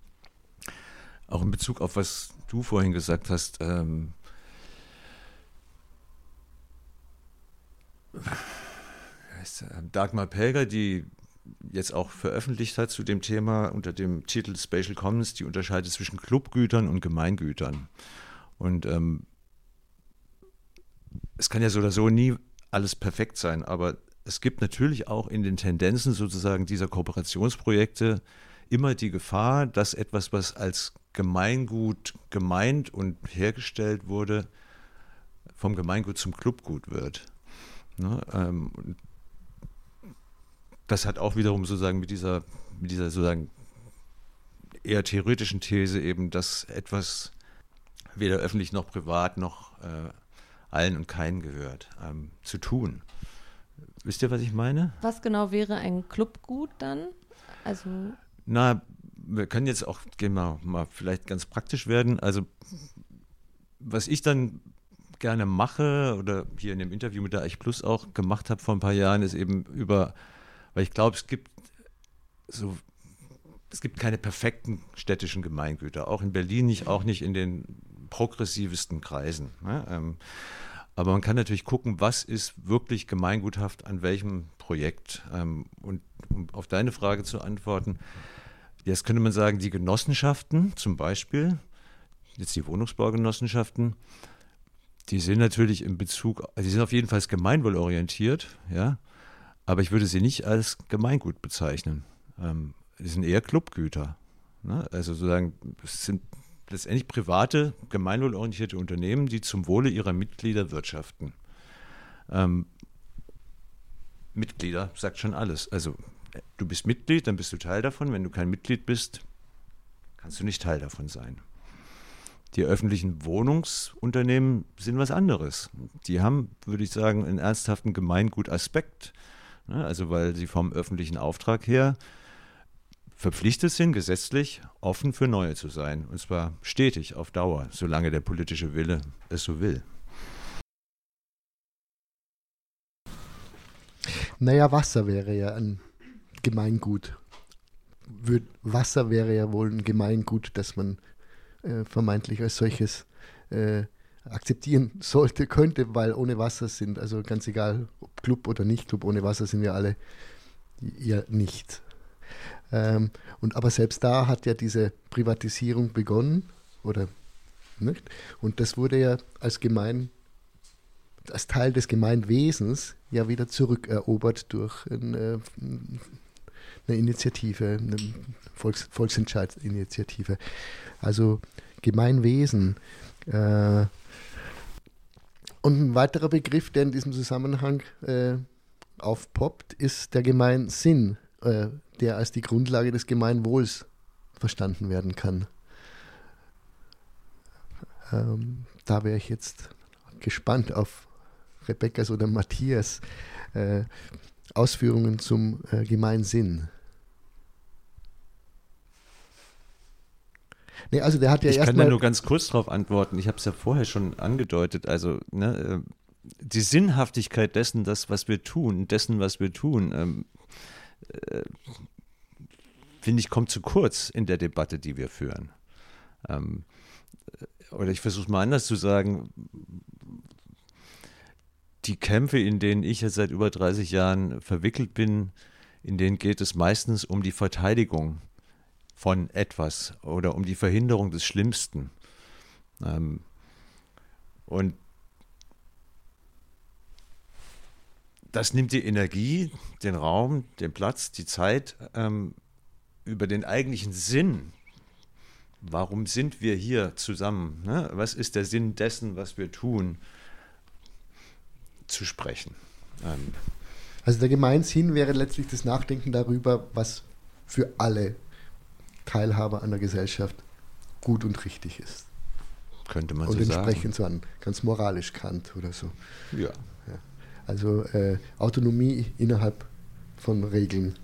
auch in Bezug auf was du vorhin gesagt hast, ähm, Dagmar Pelger, die jetzt auch veröffentlicht hat zu dem Thema unter dem Titel Spatial Commons, die unterscheidet zwischen Clubgütern und Gemeingütern. Und ähm, es kann ja so oder so nie alles perfekt sein, aber es gibt natürlich auch in den Tendenzen sozusagen dieser Kooperationsprojekte immer die Gefahr, dass etwas, was als Gemeingut gemeint und hergestellt wurde, vom Gemeingut zum Clubgut wird. Ne? Ähm, das hat auch wiederum sozusagen mit dieser, mit dieser sozusagen eher theoretischen These eben, dass etwas weder öffentlich noch privat noch äh, allen und keinen gehört, ähm, zu tun. Wisst ihr, was ich meine? Was genau wäre ein Clubgut dann? Also Na, wir können jetzt auch gehen wir mal vielleicht ganz praktisch werden. Also was ich dann gerne mache oder hier in dem Interview mit der Eich Plus auch gemacht habe vor ein paar Jahren, ist eben über weil ich glaube, es gibt so, es gibt keine perfekten städtischen Gemeingüter, auch in Berlin nicht, auch nicht in den progressivsten Kreisen. Ne? Ähm, aber man kann natürlich gucken, was ist wirklich gemeinguthaft an welchem Projekt. Ähm, und um auf deine Frage zu antworten, jetzt könnte man sagen, die Genossenschaften zum Beispiel, jetzt die Wohnungsbaugenossenschaften, die sind natürlich in Bezug, also die sind auf jeden Fall gemeinwohlorientiert, ja, aber ich würde sie nicht als Gemeingut bezeichnen. Ähm, die sind eher Clubgüter. Ne? Also sozusagen, es sind letztendlich private, gemeinwohlorientierte Unternehmen, die zum Wohle ihrer Mitglieder wirtschaften. Ähm, Mitglieder sagt schon alles. Also du bist Mitglied, dann bist du Teil davon. Wenn du kein Mitglied bist, kannst du nicht Teil davon sein. Die öffentlichen Wohnungsunternehmen sind was anderes. Die haben, würde ich sagen, einen ernsthaften Gemeingutaspekt. Ne? Also weil sie vom öffentlichen Auftrag her verpflichtet sind, gesetzlich offen für Neue zu sein. Und zwar stetig, auf Dauer, solange der politische Wille es so will. Naja, Wasser wäre ja ein Gemeingut. Wasser wäre ja wohl ein Gemeingut, das man äh, vermeintlich als solches äh, akzeptieren sollte, könnte, weil ohne Wasser sind, also ganz egal, ob Club oder nicht Club, ohne Wasser sind wir alle ja nicht. Ähm, und aber selbst da hat ja diese Privatisierung begonnen, oder nicht? Und das wurde ja als Gemein, als Teil des Gemeinwesens ja wieder zurückerobert durch eine, eine Initiative, eine Volks, Volksentscheidsinitiative. Also Gemeinwesen. Äh, und ein weiterer Begriff, der in diesem Zusammenhang äh, aufpoppt, ist der Gemeinsinn. Äh, der als die Grundlage des Gemeinwohls verstanden werden kann. Ähm, da wäre ich jetzt gespannt auf Rebekkas oder Matthias äh, Ausführungen zum äh, Gemeinsinn. Nee, also der hat ja ich kann da nur ganz kurz darauf antworten. Ich habe es ja vorher schon angedeutet. Also ne, äh, die Sinnhaftigkeit dessen, das, was wir tun, dessen, was wir tun, ähm, äh, finde ich, kommt zu kurz in der Debatte, die wir führen. Ähm, äh, oder ich versuche es mal anders zu sagen. Die Kämpfe, in denen ich jetzt seit über 30 Jahren verwickelt bin, in denen geht es meistens um die Verteidigung von etwas oder um die Verhinderung des Schlimmsten. Ähm, und das nimmt die Energie, den Raum, den Platz, die Zeit, ähm, über den eigentlichen Sinn. Warum sind wir hier zusammen? Ne? Was ist der Sinn dessen, was wir tun, zu sprechen? Ähm. Also der Gemeinsinn wäre letztlich das Nachdenken darüber, was für alle Teilhaber an der Gesellschaft gut und richtig ist. Könnte man und so sagen. Und entsprechend so an ganz moralisch Kant oder so. Ja. ja. Also äh, Autonomie innerhalb von Regeln.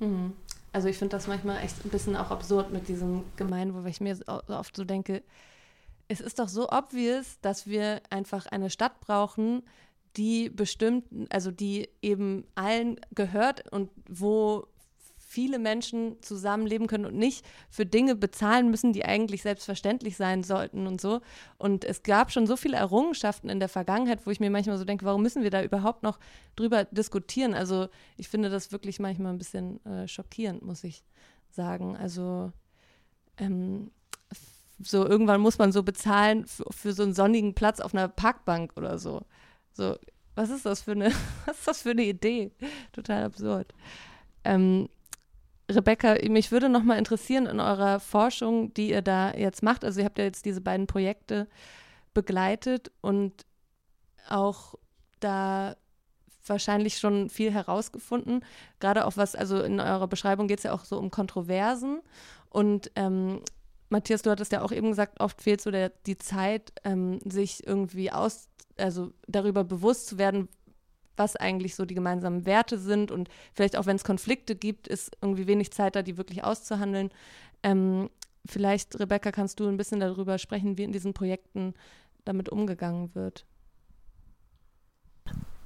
Mhm. Also ich finde das manchmal echt ein bisschen auch absurd mit diesem Gemeinwohl, weil ich mir oft so denke, es ist doch so obvious, dass wir einfach eine Stadt brauchen, die bestimmt, also die eben allen gehört und wo viele Menschen zusammenleben können und nicht für Dinge bezahlen müssen, die eigentlich selbstverständlich sein sollten und so. Und es gab schon so viele Errungenschaften in der Vergangenheit, wo ich mir manchmal so denke, warum müssen wir da überhaupt noch drüber diskutieren? Also ich finde das wirklich manchmal ein bisschen äh, schockierend, muss ich sagen. Also ähm, so irgendwann muss man so bezahlen für, für so einen sonnigen Platz auf einer Parkbank oder so. So, was ist das für eine, <laughs> was ist das für eine Idee? Total absurd. Ähm, Rebecca, mich würde noch mal interessieren in eurer Forschung, die ihr da jetzt macht. Also ihr habt ja jetzt diese beiden Projekte begleitet und auch da wahrscheinlich schon viel herausgefunden. Gerade auch was, also in eurer Beschreibung geht es ja auch so um Kontroversen. Und ähm, Matthias, du hattest ja auch eben gesagt, oft fehlt so der, die Zeit, ähm, sich irgendwie aus, also darüber bewusst zu werden, was eigentlich so die gemeinsamen Werte sind und vielleicht auch wenn es Konflikte gibt, ist irgendwie wenig Zeit da, die wirklich auszuhandeln. Ähm, vielleicht, Rebecca, kannst du ein bisschen darüber sprechen, wie in diesen Projekten damit umgegangen wird.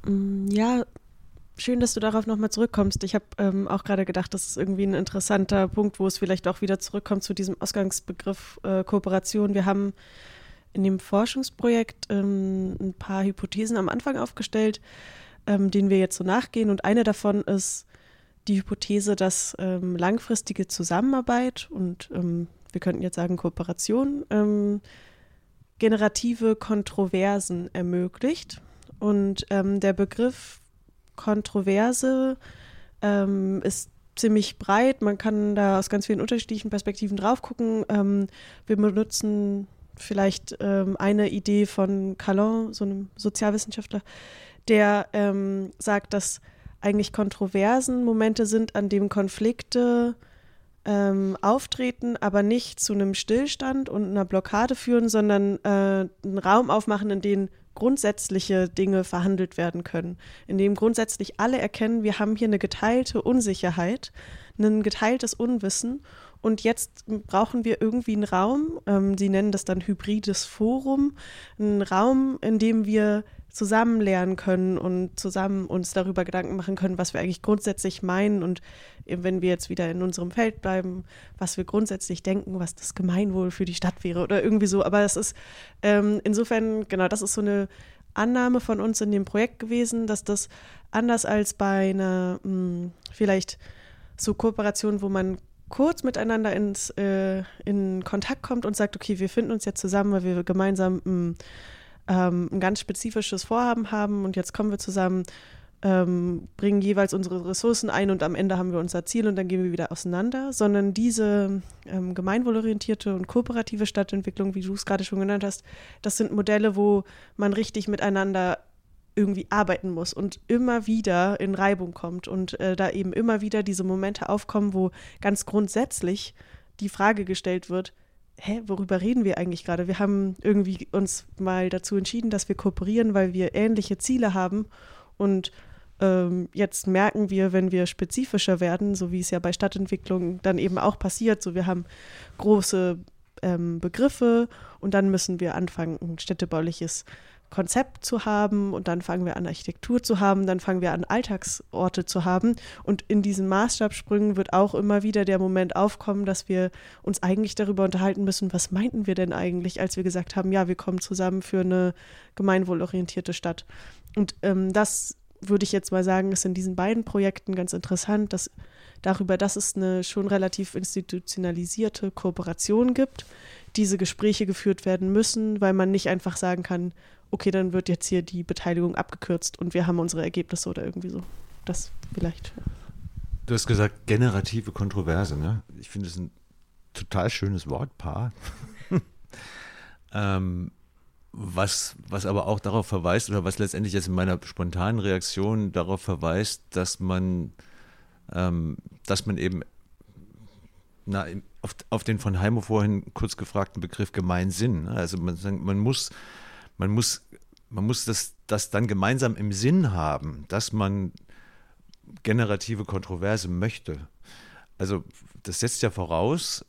Mm, ja, schön, dass du darauf nochmal zurückkommst. Ich habe ähm, auch gerade gedacht, das ist irgendwie ein interessanter Punkt, wo es vielleicht auch wieder zurückkommt zu diesem Ausgangsbegriff äh, Kooperation. Wir haben in dem Forschungsprojekt ähm, ein paar Hypothesen am Anfang aufgestellt, ähm, denen wir jetzt so nachgehen. Und eine davon ist die Hypothese, dass ähm, langfristige Zusammenarbeit und ähm, wir könnten jetzt sagen Kooperation ähm, generative Kontroversen ermöglicht. Und ähm, der Begriff Kontroverse ähm, ist ziemlich breit. Man kann da aus ganz vielen unterschiedlichen Perspektiven drauf gucken. wir benutzen vielleicht eine Idee von Calon, so einem Sozialwissenschaftler, der ähm, sagt, dass eigentlich kontroversen Momente sind, an dem Konflikte ähm, auftreten, aber nicht zu einem Stillstand und einer Blockade führen, sondern äh, einen Raum aufmachen, in dem grundsätzliche Dinge verhandelt werden können, in dem grundsätzlich alle erkennen, wir haben hier eine geteilte Unsicherheit, ein geteiltes Unwissen und jetzt brauchen wir irgendwie einen Raum, ähm, sie nennen das dann hybrides Forum, einen Raum, in dem wir zusammen lernen können und zusammen uns darüber Gedanken machen können, was wir eigentlich grundsätzlich meinen und wenn wir jetzt wieder in unserem Feld bleiben, was wir grundsätzlich denken, was das Gemeinwohl für die Stadt wäre oder irgendwie so. Aber es ist ähm, insofern, genau, das ist so eine Annahme von uns in dem Projekt gewesen, dass das anders als bei einer mh, hm, vielleicht so Kooperation, wo man kurz miteinander ins, äh, in Kontakt kommt und sagt, okay, wir finden uns jetzt zusammen, weil wir gemeinsam mh, hm, ähm, ein ganz spezifisches Vorhaben haben und jetzt kommen wir zusammen, ähm, bringen jeweils unsere Ressourcen ein und am Ende haben wir unser Ziel und dann gehen wir wieder auseinander, sondern diese ähm, gemeinwohlorientierte und kooperative Stadtentwicklung, wie du es gerade schon genannt hast, das sind Modelle, wo man richtig miteinander irgendwie arbeiten muss und immer wieder in Reibung kommt und äh, da eben immer wieder diese Momente aufkommen, wo ganz grundsätzlich die Frage gestellt wird, hä, worüber reden wir eigentlich gerade? Wir haben irgendwie uns mal dazu entschieden, dass wir kooperieren, weil wir ähnliche Ziele haben. Und ähm, jetzt merken wir, wenn wir spezifischer werden, so wie es ja bei Stadtentwicklung dann eben auch passiert, so wir haben große ähm, Begriffe und dann müssen wir anfangen, ein städtebauliches Konzept zu haben und dann fangen wir an, Architektur zu haben, dann fangen wir an, Alltagsorte zu haben. Und in diesen Maßstabsprüngen wird auch immer wieder der Moment aufkommen, dass wir uns eigentlich darüber unterhalten müssen, was meinten wir denn eigentlich, als wir gesagt haben, ja, wir kommen zusammen für eine gemeinwohlorientierte Stadt. Und ähm, das würde ich jetzt mal sagen, ist in diesen beiden Projekten ganz interessant, dass darüber, dass es eine schon relativ institutionalisierte Kooperation gibt, diese Gespräche geführt werden müssen, weil man nicht einfach sagen kann, okay, dann wird jetzt hier die Beteiligung abgekürzt und wir haben unsere Ergebnisse oder irgendwie so. Das vielleicht. Du hast gesagt, generative Kontroverse. Ne? Ich finde es ein total schönes Wortpaar. <laughs> ähm, was, was aber auch darauf verweist, oder was letztendlich jetzt in meiner spontanen Reaktion darauf verweist, dass man, ähm, dass man eben na, auf, auf den von Heimo vorhin kurz gefragten Begriff Gemeinsinn, ne? also man, man muss man muss, man muss das, das dann gemeinsam im Sinn haben, dass man generative Kontroverse möchte. Also das setzt ja voraus,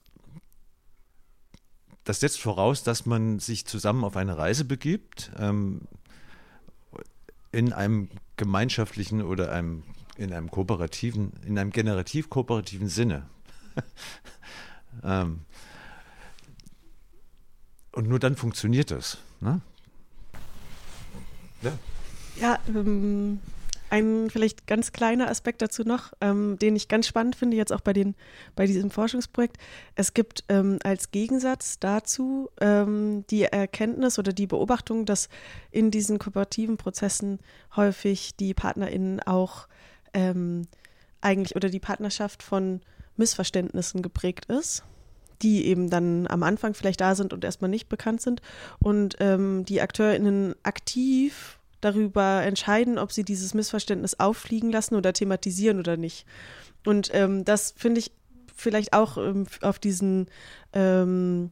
das setzt voraus, dass man sich zusammen auf eine Reise begibt, ähm, in einem gemeinschaftlichen oder einem, in einem kooperativen, in einem generativ-kooperativen Sinne. <laughs> ähm, und nur dann funktioniert das. Ne? Ja, ja ähm, ein vielleicht ganz kleiner Aspekt dazu noch, ähm, den ich ganz spannend finde, jetzt auch bei, den, bei diesem Forschungsprojekt. Es gibt ähm, als Gegensatz dazu ähm, die Erkenntnis oder die Beobachtung, dass in diesen kooperativen Prozessen häufig die PartnerInnen auch ähm, eigentlich oder die Partnerschaft von Missverständnissen geprägt ist die eben dann am Anfang vielleicht da sind und erstmal nicht bekannt sind und ähm, die AkteurInnen aktiv darüber entscheiden, ob sie dieses Missverständnis auffliegen lassen oder thematisieren oder nicht. Und ähm, das finde ich vielleicht auch ähm, auf diesen ähm,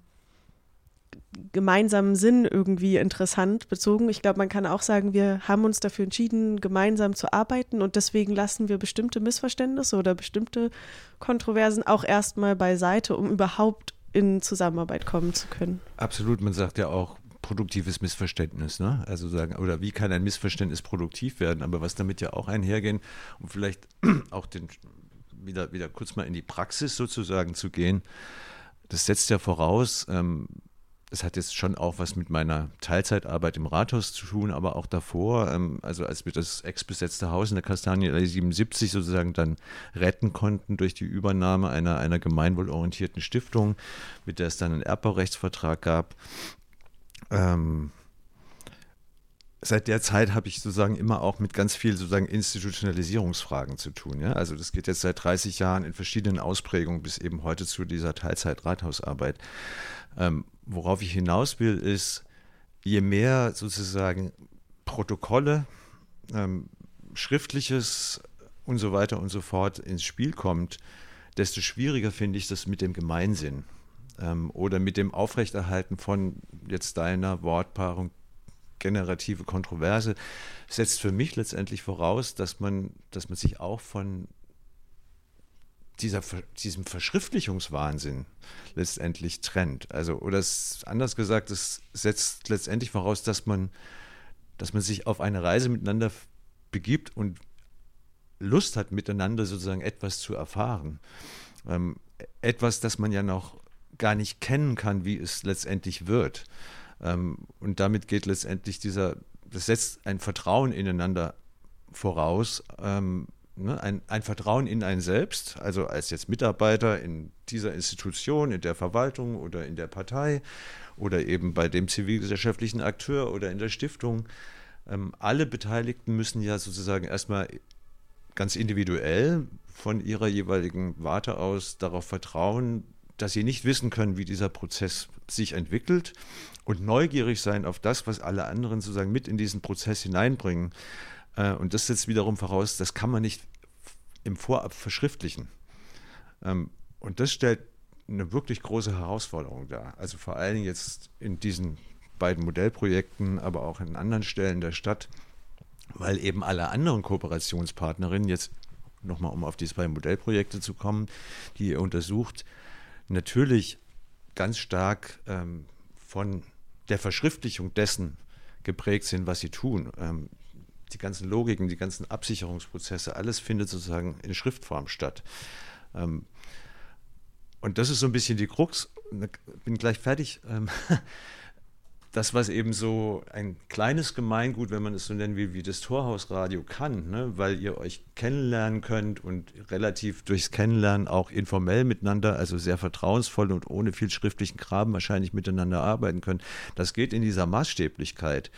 gemeinsamen Sinn irgendwie interessant bezogen. Ich glaube, man kann auch sagen, wir haben uns dafür entschieden, gemeinsam zu arbeiten und deswegen lassen wir bestimmte Missverständnisse oder bestimmte Kontroversen auch erstmal beiseite, um überhaupt in Zusammenarbeit kommen zu können. Absolut, man sagt ja auch produktives Missverständnis, ne? Also sagen, oder wie kann ein Missverständnis produktiv werden? Aber was damit ja auch einhergehen, um vielleicht <clears throat> auch den wieder, wieder kurz mal in die Praxis sozusagen zu gehen, das setzt ja voraus, ähm, es hat jetzt schon auch was mit meiner Teilzeitarbeit im Rathaus zu tun, aber auch davor, ähm, also als wir das ex-besetzte Haus in der Kastanienallee 77 sozusagen dann retten konnten durch die Übernahme einer, einer gemeinwohlorientierten Stiftung, mit der es dann einen Erbbaurechtsvertrag gab. Ähm, seit der Zeit habe ich sozusagen immer auch mit ganz viel sozusagen Institutionalisierungsfragen zu tun. Ja? Also das geht jetzt seit 30 Jahren in verschiedenen Ausprägungen bis eben heute zu dieser Teilzeit-Rathausarbeit. Ähm, worauf ich hinaus will, ist, je mehr sozusagen Protokolle, ähm, Schriftliches und so weiter und so fort ins Spiel kommt, desto schwieriger finde ich das mit dem Gemeinsinn ähm, oder mit dem Aufrechterhalten von jetzt deiner Wortpaarung generative Kontroverse setzt für mich letztendlich voraus, dass man, dass man sich auch von dieser, diesem Verschriftlichungswahnsinn letztendlich trennt. Also, oder anders gesagt, es setzt letztendlich voraus, dass man, dass man sich auf eine Reise miteinander begibt und Lust hat, miteinander sozusagen etwas zu erfahren. Ähm, etwas, das man ja noch gar nicht kennen kann, wie es letztendlich wird. Ähm, und damit geht letztendlich dieser, das setzt ein Vertrauen ineinander voraus, ähm, ne, ein, ein, Vertrauen in ein selbst, also als jetzt Mitarbeiter in dieser Institution, in der Verwaltung oder in der Partei oder eben bei dem zivilgesellschaftlichen Akteur oder in der Stiftung. Ähm, alle Beteiligten müssen ja sozusagen erstmal ganz individuell von ihrer jeweiligen Warte aus darauf vertrauen, dass sie nicht wissen können, wie dieser Prozess sich entwickelt und neugierig sein auf das, was alle anderen sozusagen mit in diesen Prozess hineinbringen. Äh, und das setzt wiederum voraus, das kann man nicht im Vorab verschriftlichen. Ähm, und das stellt eine wirklich große Herausforderung dar. Also vor allen Dingen jetzt in diesen beiden Modellprojekten, aber auch in anderen Stellen der Stadt, weil eben alle anderen Kooperationspartnerinnen jetzt nochmal um auf die zwei Modellprojekte zu kommen, die ihr untersucht, natürlich ganz stark ähm, von der Verschriftlichung dessen geprägt sind, was sie tun. Ähm, die ganzen Logiken, die ganzen Absicherungsprozesse, alles findet sozusagen in Schriftform statt. Ähm, und das ist so ein bisschen die Krux. Bin gleich fertig. Ähm, <laughs> das, was eben so ein kleines Gemeingut, wenn man es so nennen will, wie das Torhausradio kann, ne? weil ihr euch kennenlernen könnt und relativ durchs Kennenlernen auch informell miteinander, also sehr vertrauensvoll und ohne viel schriftlichen Graben wahrscheinlich miteinander arbeiten könnt. Das geht in dieser Maßstäblichkeit.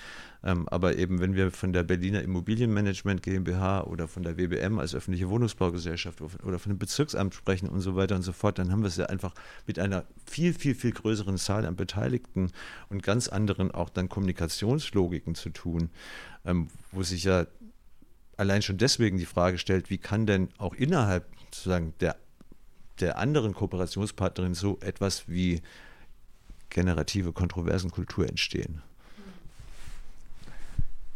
Ähm, aber eben, wenn wir von der Berliner Immobilienmanagement GmbH oder von der WBM als öffentliche Wohnungsbaugesellschaft oder von dem Bezirksamt sprechen und so weiter und so fort, dann haben wir es ja einfach mit einer viel, viel, viel größeren Zahl an Beteiligten und ganz anderen auch dann Kommunikationslogiken zu tun, ähm, wo sich ja allein schon deswegen die Frage stellt, wie kann denn auch innerhalb sozusagen der, der anderen Kooperationspartnerin so etwas wie generative Kontroversenkultur entstehen?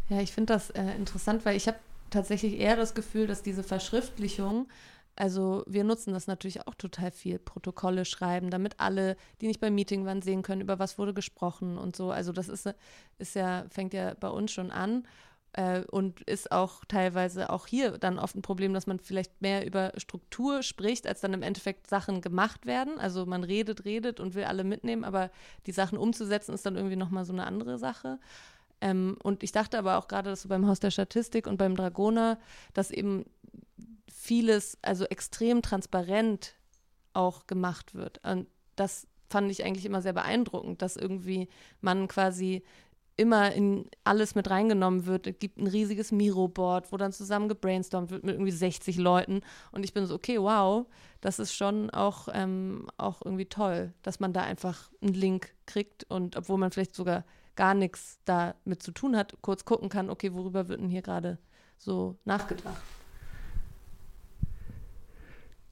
Ja, ich finde das äh, interessant, weil ich habe tatsächlich eher das Gefühl, dass diese Verschriftlichung, also wir nutzen das natürlich auch total viel, Protokolle schreiben, damit alle, die nicht beim Meeting waren, sehen können, über was wurde gesprochen und so. Also das ist, ist ja, fängt ja bei uns schon an äh, und ist auch teilweise auch hier dann oft ein Problem, dass man vielleicht mehr über Struktur spricht, als dann im Endeffekt Sachen gemacht werden. Also man redet, redet und will alle mitnehmen, aber die Sachen umzusetzen ist dann irgendwie nochmal so eine andere Sache. Ähm, und ich dachte aber auch gerade, dass so beim Haus der Statistik und beim Dragoner, dass eben vieles, also extrem transparent auch gemacht wird. Und das fand ich eigentlich immer sehr beeindruckend, dass irgendwie man quasi immer in alles mit reingenommen wird. Es gibt ein riesiges Miro-Board, wo dann zusammen gebrainstormt wird mit irgendwie 60 Leuten. Und ich bin so, okay, wow, das ist schon auch, ähm, auch irgendwie toll, dass man da einfach einen Link kriegt und obwohl man vielleicht sogar gar nichts damit zu tun hat, kurz gucken kann, okay, worüber wird denn hier gerade so nachgedacht?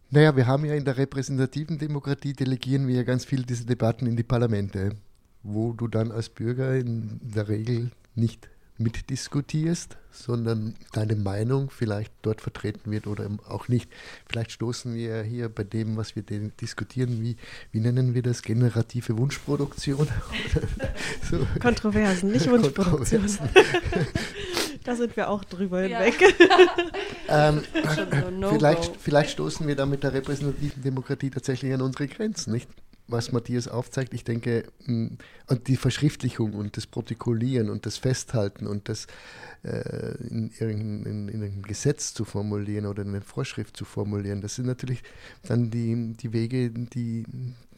Naja, wir haben ja in der repräsentativen Demokratie delegieren wir ja ganz viel diese Debatten in die Parlamente, wo du dann als Bürger in der Regel nicht mitdiskutierst, sondern deine Meinung vielleicht dort vertreten wird oder auch nicht. Vielleicht stoßen wir hier bei dem, was wir diskutieren, wie, wie nennen wir das, generative Wunschproduktion? <laughs> so. Kontroversen, nicht Wunschproduktion. Kontroversen. <laughs> da sind wir auch drüber ja. hinweg. <laughs> ähm, so no vielleicht, vielleicht stoßen wir da mit der repräsentativen Demokratie tatsächlich an unsere Grenzen, nicht? Was Matthias aufzeigt, ich denke, mm, und die Verschriftlichung und das Protokollieren und das Festhalten und das äh, in, in, in, einem Gesetz zu formulieren oder in einer Vorschrift zu formulieren, das sind natürlich dann die, die Wege, die,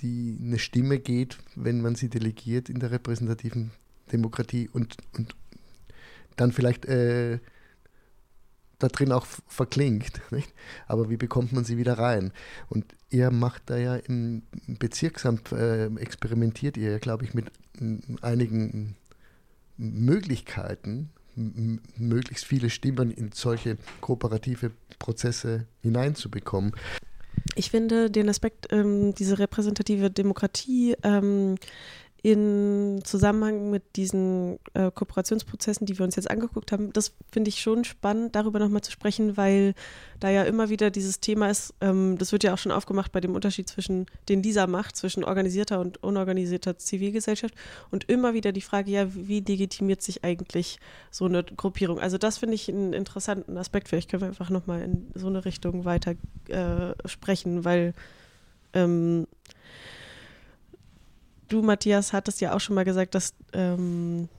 die eine Stimme geht, wenn man sie delegiert in der repräsentativen Demokratie und, und dann vielleicht äh, da drin auch verklingt. <laughs> Nicht? Aber wie bekommt man sie wieder rein? Und ihr macht da ja im Bezirksamt, äh, experimentiert ihr ja, glaube ich, mit einigen Möglichkeiten, möglichst viele Stimmen in solche kooperative Prozesse hineinzubekommen. Ich finde den Aspekt, ähm, diese repräsentative Demokratie, ähm, in Zusammenhang mit diesen äh, Kooperationsprozessen, die wir uns jetzt angeguckt haben, das finde ich schon spannend, darüber nochmal zu sprechen, weil da ja immer wieder dieses Thema ist, ähm, das wird ja auch schon aufgemacht bei dem Unterschied zwischen, den dieser macht, zwischen organisierter und unorganisierter Zivilgesellschaft. Und immer wieder die Frage, ja, wie legitimiert sich eigentlich so eine Gruppierung? Also das finde ich einen interessanten Aspekt, vielleicht können wir einfach nochmal in so eine Richtung weiter äh, sprechen, weil ähm, du, Matthias, hattest ja auch schon mal gesagt, dass ähm,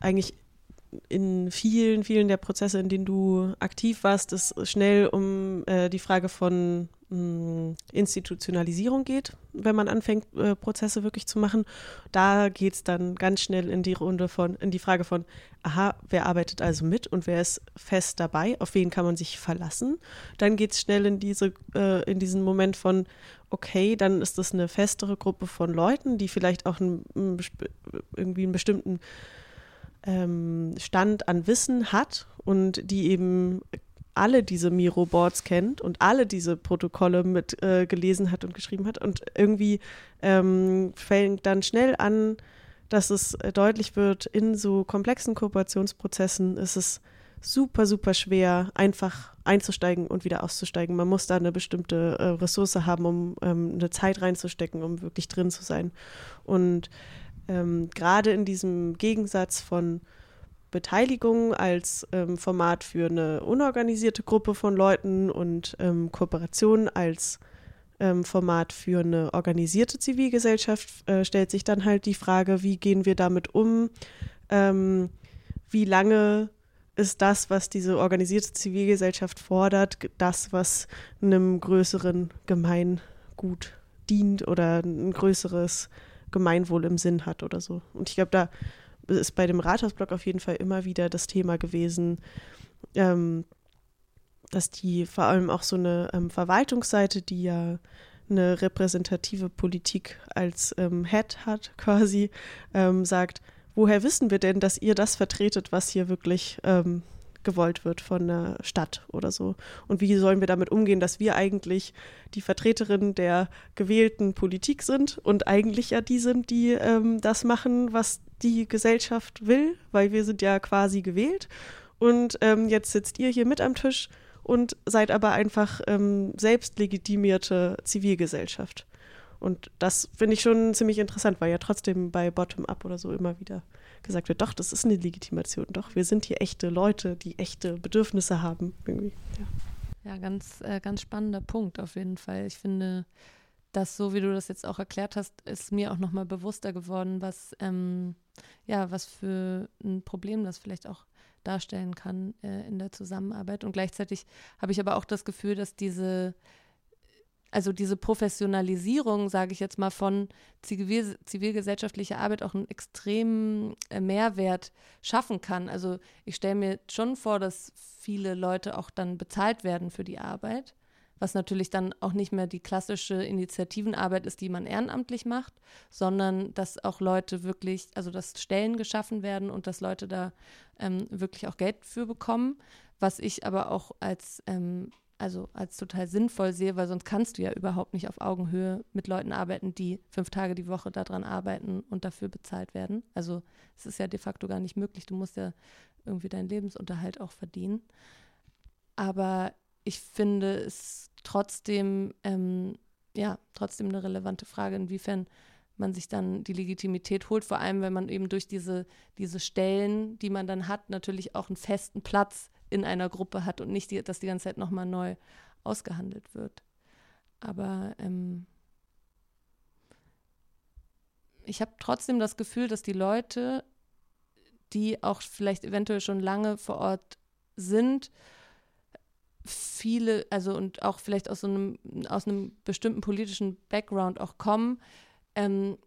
eigentlich in vielen, vielen der Prozesse, in denen du aktiv warst, es schnell um äh, die Frage von mh, hm, Institutionalisierung geht, wenn man anfängt, äh, Prozesse wirklich zu machen. Da geht es dann ganz schnell in die Runde von, in die Frage von, aha, wer arbeitet also mit und wer ist fest dabei, auf wen kann man sich verlassen. Dann geht es schnell in diese, äh, in diesen Moment von, okay, dann ist das eine festere Gruppe von Leuten, die vielleicht auch einen, irgendwie einen bestimmten ähm, Stand an Wissen hat und die eben alle diese Miro-Boards kennt und alle diese Protokolle mit äh, gelesen hat und geschrieben hat. Und irgendwie ähm, fängt dann schnell an, dass es deutlich wird, in so komplexen Kooperationsprozessen ist es super, super schwer, einfach einzusteigen und wieder auszusteigen. Man muss da eine bestimmte äh, Ressource haben, um ähm, eine Zeit reinzustecken, um wirklich drin zu sein. Und ähm, gerade in diesem Gegensatz von Beteiligung als ähm, Format für eine unorganisierte Gruppe von Leuten und ähm, Kooperation als ähm, Format für eine organisierte Zivilgesellschaft äh, stellt sich dann halt die Frage, wie gehen wir damit um? Ähm, wie lange ist das, was diese organisierte Zivilgesellschaft fordert, das, was einem größeren Gemeingut dient oder ein größeres Gemeinwohl im Sinn hat oder so. Und ich glaube, da ist bei dem Rathausblock auf jeden Fall immer wieder das Thema gewesen, ähm, dass die vor allem auch so eine ähm, Verwaltungsseite, die ja eine repräsentative Politik als ähm, Head hat, quasi, ähm, sagt, woher wissen wir denn, dass ihr das vertretet, was hier wirklich ähm, gewollt wird von der Stadt oder so? Und wie sollen wir damit umgehen, dass wir eigentlich die Vertreterin der gewählten Politik sind und eigentlich ja die sind, die ähm, das machen, was die Gesellschaft will, weil wir sind ja quasi gewählt. Und ähm, jetzt sitzt ihr hier mit am Tisch und seid aber einfach ähm, selbst legitimierte Zivilgesellschaft. Und das finde ich schon ziemlich interessant, weil ja trotzdem bei Bottom-up oder so immer wieder gesagt wird, doch, das ist eine Legitimation, doch, wir sind hier echte Leute, die echte Bedürfnisse haben. Irgendwie. Ja, ja ganz, äh, ganz spannender Punkt auf jeden Fall. Ich finde, dass so wie du das jetzt auch erklärt hast, ist mir auch nochmal bewusster geworden, was, ähm, ja, was für ein Problem das vielleicht auch darstellen kann äh, in der Zusammenarbeit. Und gleichzeitig habe ich aber auch das Gefühl, dass diese also diese Professionalisierung, sage ich jetzt mal, von zivil, zivilgesellschaftlicher Arbeit auch einen extremen äh, Mehrwert schaffen kann. Also ich stelle mir schon vor, dass viele Leute auch dann bezahlt werden für die Arbeit, was natürlich dann auch nicht mehr die klassische Initiativenarbeit ist, die man ehrenamtlich macht, sondern dass auch Leute wirklich, also dass Stellen geschaffen werden und dass Leute da ähm, wirklich auch Geld für bekommen, was ich aber auch als ähm, also als total sinnvoll sehe, weil sonst kannst du ja überhaupt nicht auf Augenhöhe mit Leuten arbeiten, die fünf Tage die Woche daran arbeiten und dafür bezahlt werden. Also es ist ja de facto gar nicht möglich. Du musst ja irgendwie deinen Lebensunterhalt auch verdienen. Aber ich finde es trotzdem, ähm, ja, trotzdem eine relevante Frage, inwiefern man sich dann die Legitimität holt, vor allem wenn man eben durch diese, diese Stellen, die man dann hat, natürlich auch einen festen Platz in einer Gruppe hat und nicht, die, dass die ganze Zeit nochmal neu ausgehandelt wird. Aber ähm, ich habe trotzdem das Gefühl, dass die Leute, die auch vielleicht eventuell schon lange vor Ort sind, viele, also und auch vielleicht aus so einem, aus einem bestimmten politischen Background auch kommen, ähm,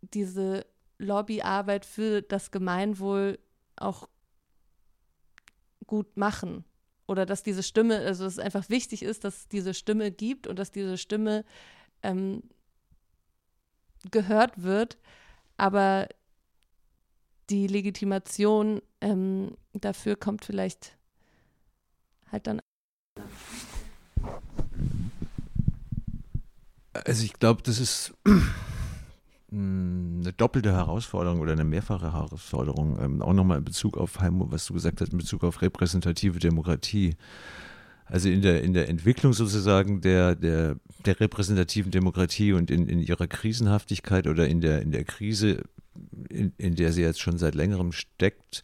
diese Lobbyarbeit für das Gemeinwohl auch gut machen. Oder dass diese Stimme, also dass es einfach wichtig ist, dass es diese Stimme gibt und dass diese Stimme ähm, gehört wird. Aber die Legitimation ähm, dafür kommt vielleicht halt dann. Also ich glaube, das ist eine doppelte Herausforderung oder eine mehrfache Herausforderung, ähm, auch nochmal in Bezug auf Heimo, was du gesagt hast, in Bezug auf repräsentative Demokratie. Also in der, in der Entwicklung sozusagen der, der, der repräsentativen Demokratie und in, in ihrer Krisenhaftigkeit oder in der, in der Krise, in, in der sie jetzt schon seit längerem steckt,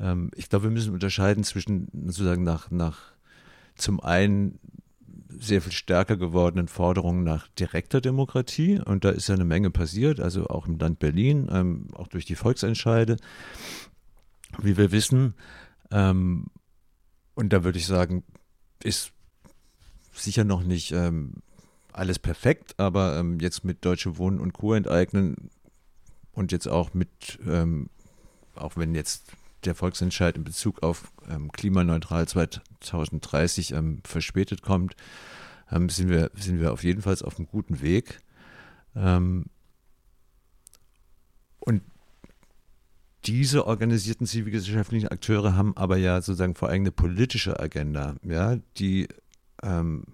ähm, ich glaube, wir müssen unterscheiden zwischen sozusagen nach, nach zum einen sehr viel stärker gewordenen Forderungen nach direkter Demokratie. Und da ist ja eine Menge passiert, also auch im Land Berlin, ähm, auch durch die Volksentscheide, wie wir wissen. Ähm, und da würde ich sagen, ist sicher noch nicht ähm, alles perfekt, aber ähm, jetzt mit Deutsche Wohnen und Co. enteignen und jetzt auch mit, ähm, auch wenn jetzt der Volksentscheid in Bezug auf ähm, klimaneutral 2030 ähm, verspätet kommt, ähm, sind, wir, sind wir auf jeden Fall auf einem guten Weg. Ähm, und diese organisierten zivilgesellschaftlichen Akteure haben aber ja sozusagen vor allem eine politische Agenda, ja, die ähm,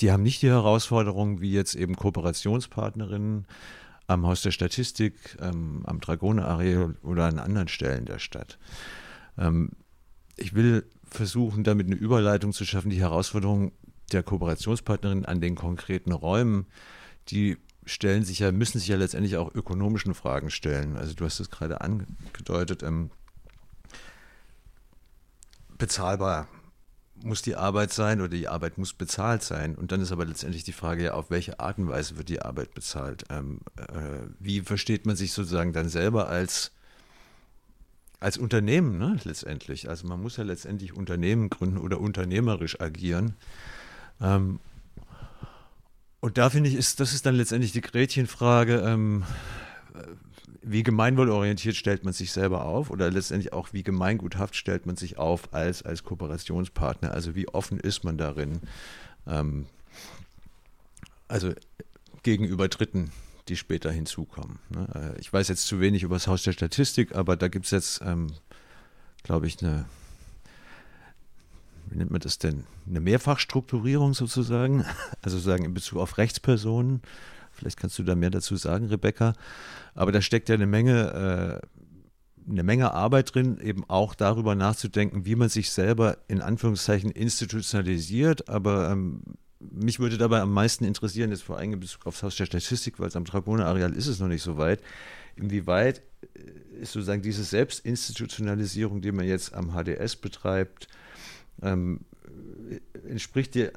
die haben nicht die Herausforderungen wie jetzt eben Kooperationspartnerinnen, am Haus der Statistik, ähm, am Dragoner-Areal oder an anderen Stellen der Stadt. Ähm, ich will versuchen, damit eine Überleitung zu schaffen, die Herausforderungen der Kooperationspartnerin an den konkreten Räumen, die stellen sich ja, müssen sich ja letztendlich auch ökonomischen Fragen stellen. Also du hast es gerade angedeutet, ähm, bezahlbar muss die Arbeit sein oder die Arbeit muss bezahlt sein. Und dann ist aber letztendlich die Frage, ja, auf welche Art und Weise wird die Arbeit bezahlt? Ähm, äh, wie versteht man sich sozusagen dann selber als, als Unternehmen ne, letztendlich? Also man muss ja letztendlich Unternehmen gründen oder unternehmerisch agieren. Ähm, und da finde ich, ist, das ist dann letztendlich die Gretchenfrage, ähm, wie gemeinwohlorientiert stellt man sich selber auf oder letztendlich auch wie gemeinguthaft stellt man sich auf als, als Kooperationspartner? Also wie offen ist man darin? Ähm, also gegenüber Dritten, die später hinzukommen. Ne? Äh, ich weiß jetzt zu wenig über das Haus der Statistik, aber da gibt es jetzt, ähm, glaube ich, eine, wie nennt man das denn? Eine Mehrfachstrukturierung sozusagen, <laughs> also sozusagen in Bezug auf Rechtspersonen. Vielleicht kannst du da mehr dazu sagen, Rebecca. Aber da steckt ja eine Menge, äh, eine Menge Arbeit drin, eben auch darüber nachzudenken, wie man sich selber in Anführungszeichen institutionalisiert. Aber ähm, mich würde dabei am meisten interessieren, jetzt vor allem in Bezug aufs Haus der Statistik, weil es am Dragoner-Areal ist es noch nicht so weit, inwieweit äh, ist sozusagen diese Selbstinstitutionalisierung, die man jetzt am HDS betreibt, ähm, entspricht dir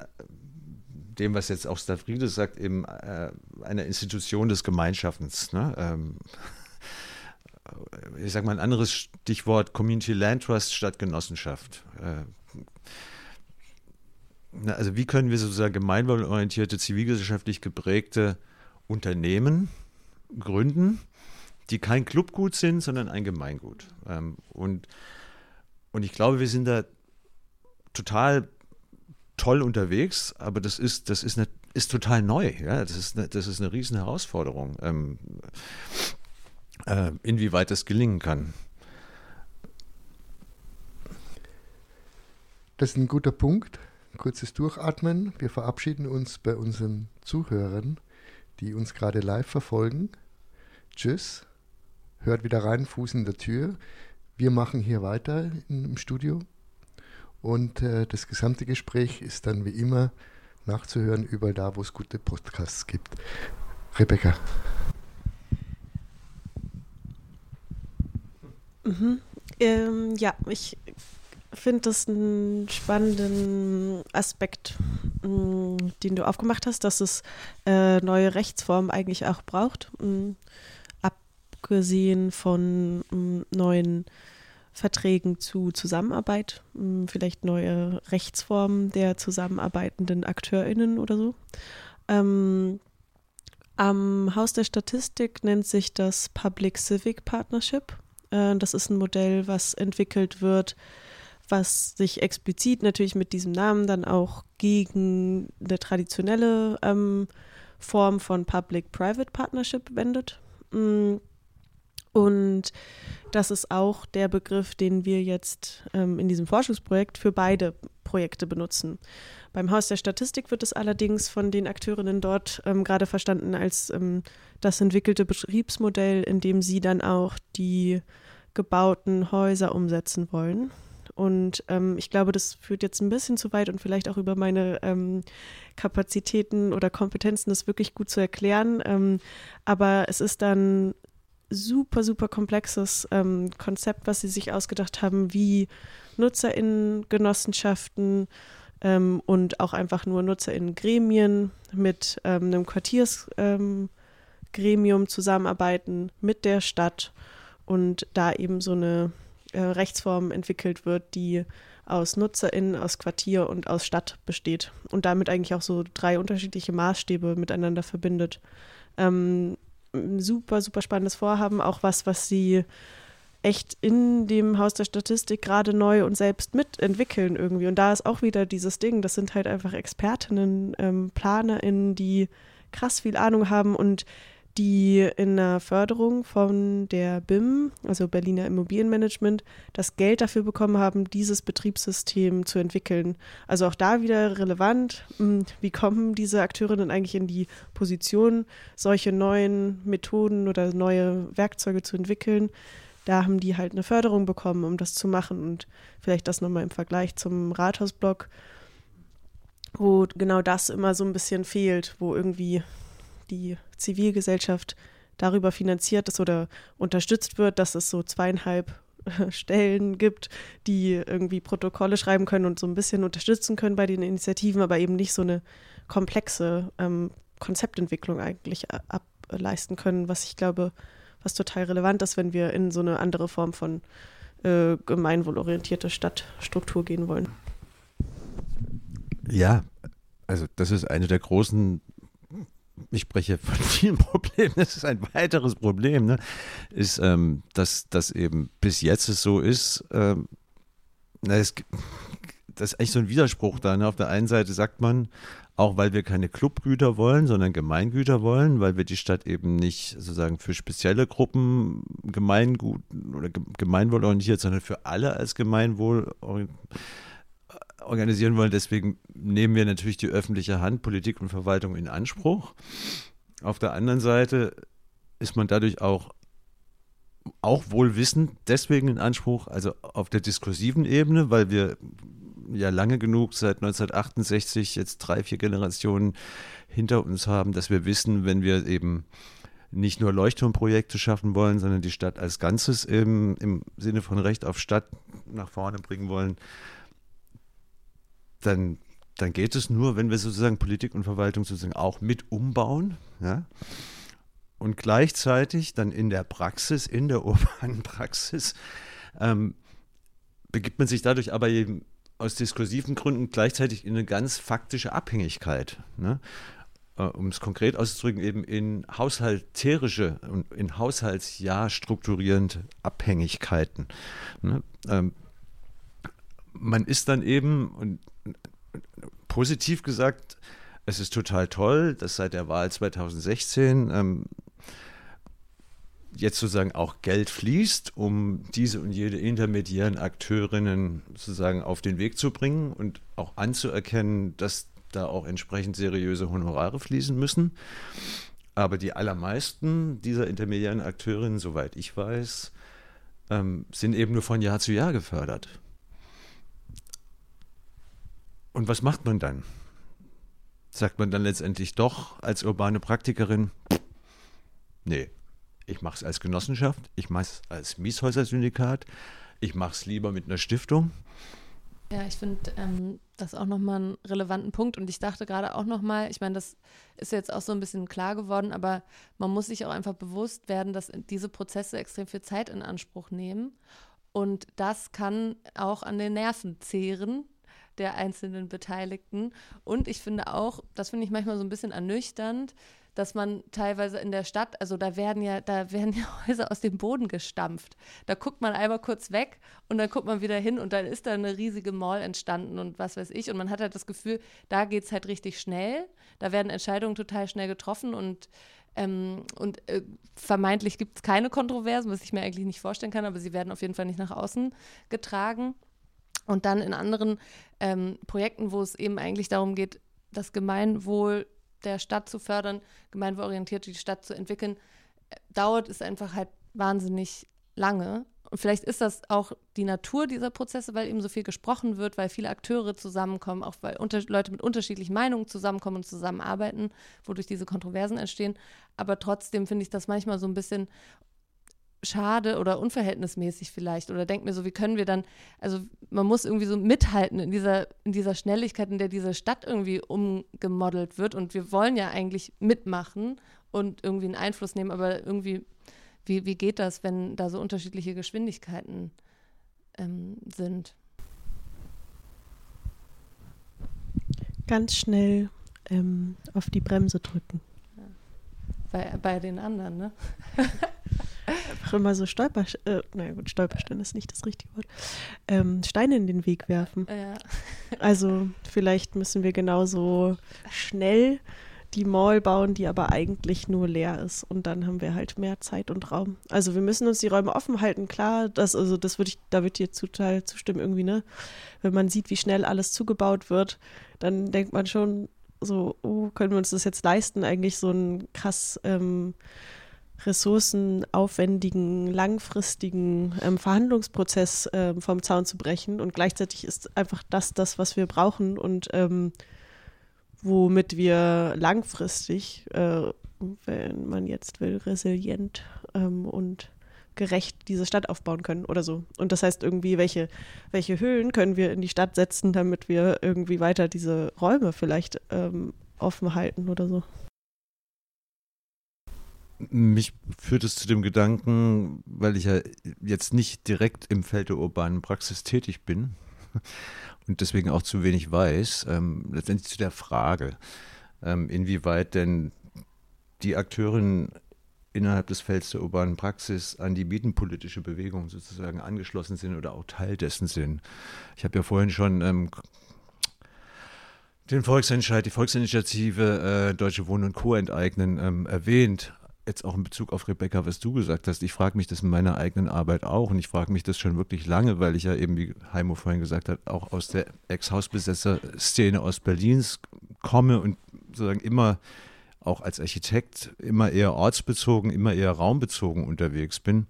dem, was jetzt auch Stavridis sagt, eben äh, einer Institution des Gemeinschaftens. Ne? Ähm, ich sage mal ein anderes Stichwort, Community Land Trust statt Genossenschaft. Äh, also wie können wir sozusagen gemeinwohlorientierte, zivilgesellschaftlich geprägte Unternehmen gründen, die kein Clubgut sind, sondern ein Gemeingut. Ähm, und, und ich glaube, wir sind da total toll unterwegs, aber das ist, das ist, eine, ist total neu. Ja? Das, ist eine, das ist eine riesen Herausforderung, ähm, äh, inwieweit das gelingen kann. Das ist ein guter Punkt. Kurzes Durchatmen. Wir verabschieden uns bei unseren Zuhörern, die uns gerade live verfolgen. Tschüss. Hört wieder rein, Fuß in der Tür. Wir machen hier weiter im Studio. Und äh, das gesamte Gespräch ist dann wie immer nachzuhören, überall da, wo es gute Podcasts gibt. Rebecca. Mhm. Ähm, ja, ich finde das einen spannenden Aspekt, mm, den du aufgemacht hast, dass es äh, neue Rechtsformen eigentlich auch braucht, mm, abgesehen von mm, neuen Verträgen zu Zusammenarbeit, hm, vielleicht neue Rechtsformen der zusammenarbeitenden AkteurInnen oder so. Ähm, am Haus der Statistik nennt sich das Public Civic Partnership. Äh, das ist ein Modell, was entwickelt wird, was sich explizit natürlich mit diesem Namen dann auch gegen eine traditionelle ähm, Form von Public-Private Partnership wendet. Mm, Und das ist auch der Begriff, den wir jetzt ähm, in diesem Forschungsprojekt für beide Projekte benutzen. Beim Haus der Statistik wird es allerdings von den Akteurinnen dort ähm, gerade verstanden als ähm, das entwickelte Betriebsmodell, in dem sie dann auch die gebauten Häuser umsetzen wollen. Und ähm, ich glaube, das führt jetzt ein bisschen zu weit und vielleicht auch über meine ähm, Kapazitäten oder Kompetenzen, das wirklich gut zu erklären. Ähm, aber es ist dann super, super komplexes ähm, Konzept, was sie sich ausgedacht haben, wie NutzerInnen-Genossenschaften ähm, und auch einfach nur NutzerInnen-Gremien mit ähm, einem Quartiersgremium zusammenarbeiten mit der Stadt und da eben so eine äh, Rechtsform entwickelt wird, die aus NutzerInnen, aus Quartier und aus Stadt besteht und damit eigentlich auch so drei unterschiedliche Maßstäbe miteinander verbindet. Ähm, super, super spannendes Vorhaben, auch was, was sie echt in dem Haus der Statistik gerade neu und selbst mitentwickeln irgendwie. Und da ist auch wieder dieses Ding, das sind halt einfach Expertinnen, ähm, PlanerInnen, die krass viel Ahnung haben und die in der Förderung von der BIM, also Berliner Immobilienmanagement, das Geld dafür bekommen haben, dieses Betriebssystem zu entwickeln. Also auch da wieder relevant, hm, wie kommen diese Akteurinnen eigentlich in die Position, solche neuen Methoden oder neue Werkzeuge zu entwickeln. Da haben die halt eine Förderung bekommen, um das zu machen und vielleicht das nochmal im Vergleich zum Rathausblock, wo genau das immer so ein bisschen fehlt, wo irgendwie die Zivilgesellschaft darüber finanziert ist oder unterstützt wird, dass es so zweieinhalb äh, Stellen gibt, die irgendwie Protokolle schreiben können und so ein bisschen unterstützen können bei den Initiativen, aber eben nicht so eine komplexe ähm, Konzeptentwicklung eigentlich ableisten können, was ich glaube, was total relevant ist, wenn wir in so eine andere Form von äh, gemeinwohlorientierte Stadtstruktur gehen wollen. Ja, also das ist eine der großen ich spreche von <laughs> vielen Problemen, das ist ein weiteres Problem, ne, ist, ähm, dass das eben bis jetzt es so ist, ähm, na, es, das ist eigentlich so ein Widerspruch da. Ne? Auf der einen Seite sagt man, auch weil wir keine Clubgüter wollen, sondern Gemeingüter wollen, weil wir die Stadt eben nicht sozusagen für spezielle Gruppen Gemeingut oder Gemeinwohl orientiert, sondern für alle als Gemeinwohl orientiert organisieren wollen. Deswegen nehmen wir natürlich die öffentliche Hand, Politik und Verwaltung in Anspruch. Auf der anderen Seite ist man dadurch auch auch wohlwissend deswegen in Anspruch, also auf der diskursiven Ebene, weil wir ja lange genug seit 1968 jetzt drei, vier Generationen hinter uns haben, dass wir wissen, wenn wir eben nicht nur Leuchtturmprojekte schaffen wollen, sondern die Stadt als Ganzes im, im Sinne von Recht auf Stadt nach vorne bringen wollen, dann, dann geht es nur, wenn wir sozusagen Politik und Verwaltung sozusagen auch mit umbauen. Ja? Und gleichzeitig dann in der Praxis, in der <laughs> urbanen Praxis, ähm, begibt man sich dadurch aber eben aus diskursiven Gründen gleichzeitig in eine ganz faktische Abhängigkeit. Ne? Äh, um es konkret auszudrücken, eben in haushalterische und in Haushaltsjahr strukturierende Abhängigkeiten. Ne? Ähm, man ist dann eben, und positiv gesagt, es ist total toll, dass seit der Wahl 2016 ähm, jetzt sozusagen auch Geld fließt, um diese und jede intermediären Akteurinnen sozusagen auf den Weg zu bringen und auch anzuerkennen, dass da auch entsprechend seriöse Honorare fließen müssen. Aber die allermeisten dieser intermediären Akteurinnen, soweit ich weiß, ähm, sind eben nur von Jahr zu Jahr gefördert. Und was macht man dann? Sagt man dann letztendlich doch als urbane Praktikerin, nee, ich mache es als Genossenschaft, ich mache es als Mieshäuser-Syndikat, ich mache es lieber mit einer Stiftung. Ja, ich finde ähm, das auch nochmal einen relevanten Punkt und ich dachte gerade auch nochmal, ich meine, das ist jetzt auch so ein bisschen klar geworden, aber man muss sich auch einfach bewusst werden, dass diese Prozesse extrem viel Zeit in Anspruch nehmen und das kann auch an den Nerven zehren, der einzelnen Beteiligten. Und ich finde auch, das finde ich manchmal so ein bisschen ernüchternd, dass man teilweise in der Stadt, also da werden ja, da werden ja <laughs> Häuser aus dem Boden gestampft. Da guckt man einmal kurz weg und dann guckt man wieder hin und dann ist da eine riesige Mall entstanden und was weiß ich. Und man hat halt das Gefühl, da geht es halt richtig schnell. Da werden Entscheidungen total schnell getroffen und Ähm, und äh, vermeintlich gibt es keine Kontroversen, was ich mir eigentlich nicht vorstellen kann, aber sie werden auf jeden Fall nicht nach außen getragen. Und dann in anderen ähm, Projekten, wo es eben eigentlich darum geht, das Gemeinwohl der Stadt zu fördern, gemeinwohlorientiert die Stadt zu entwickeln, äh, dauert es einfach halt wahnsinnig lange. Und vielleicht ist das auch die Natur dieser Prozesse, weil eben so viel gesprochen wird, weil viele Akteure zusammenkommen, auch weil Leute mit unterschiedlichen Meinungen zusammenkommen und zusammenarbeiten, wodurch diese Kontroversen entstehen. Aber trotzdem finde ich das manchmal so ein bisschen schade oder unverhältnismäßig vielleicht oder denkt mir so, wie können wir dann, also man muss irgendwie so mithalten in dieser, in dieser Schnelligkeit, in der diese Stadt irgendwie umgemodelt wird und wir wollen ja eigentlich mitmachen und irgendwie einen Einfluss nehmen, aber irgendwie, wie, wie geht das, wenn da so unterschiedliche Geschwindigkeiten ähm, sind? Ganz schnell ähm, auf die Bremse drücken. Ja. Bei, bei den anderen, ne? <laughs> <laughs> Einfach immer so Stolper, äh, naja gut, Stolperstein ist nicht das richtige Wort, ähm, Steine in den Weg werfen. Ja. Also vielleicht müssen wir genauso schnell die Mall bauen, die aber eigentlich nur leer ist. Und dann haben wir halt mehr Zeit und Raum. Also wir müssen uns die Räume offen halten, klar, das, also das würde ich, da würde ich dir total zustimmen irgendwie, ne? Wenn man sieht, wie schnell alles zugebaut wird, dann denkt man schon so, oh, können wir uns das jetzt leisten, eigentlich so ein krass ähm, ressourcenaufwendigen, langfristigen ähm, Verhandlungsprozess ähm, vom Zaun zu brechen. Und gleichzeitig ist einfach das das, was wir brauchen und ähm, womit wir langfristig, äh, wenn man jetzt will, resilient ähm, und gerecht diese Stadt aufbauen können oder so. Und das heißt irgendwie, welche, welche Höhlen können wir in die Stadt setzen, damit wir irgendwie weiter diese Räume vielleicht ähm, offen halten oder so. Mich führt es zu dem Gedanken, weil ich ja jetzt nicht direkt im Feld der urbanen Praxis tätig bin <laughs> und deswegen auch zu wenig weiß, ähm, letztendlich zu der Frage, ähm, inwieweit denn die Akteurinnen innerhalb des Felds der urbanen Praxis an die mietenpolitische Bewegung sozusagen angeschlossen sind oder auch Teil dessen sind. Ich habe ja vorhin schon ähm, den Volksentscheid, die Volksinitiative äh, Deutsche Wohnen und Co. enteignen ähm, erwähnt jetzt auch in Bezug auf Rebecca, was du gesagt hast, ich frage mich das in meiner eigenen Arbeit auch und ich frage mich das schon wirklich lange, weil ich ja eben, wie Heimo vorhin gesagt hat, auch aus der Ex-Hausbesetzer-Szene Ostberlins komme und sozusagen immer auch als Architekt immer eher ortsbezogen, immer eher raumbezogen unterwegs bin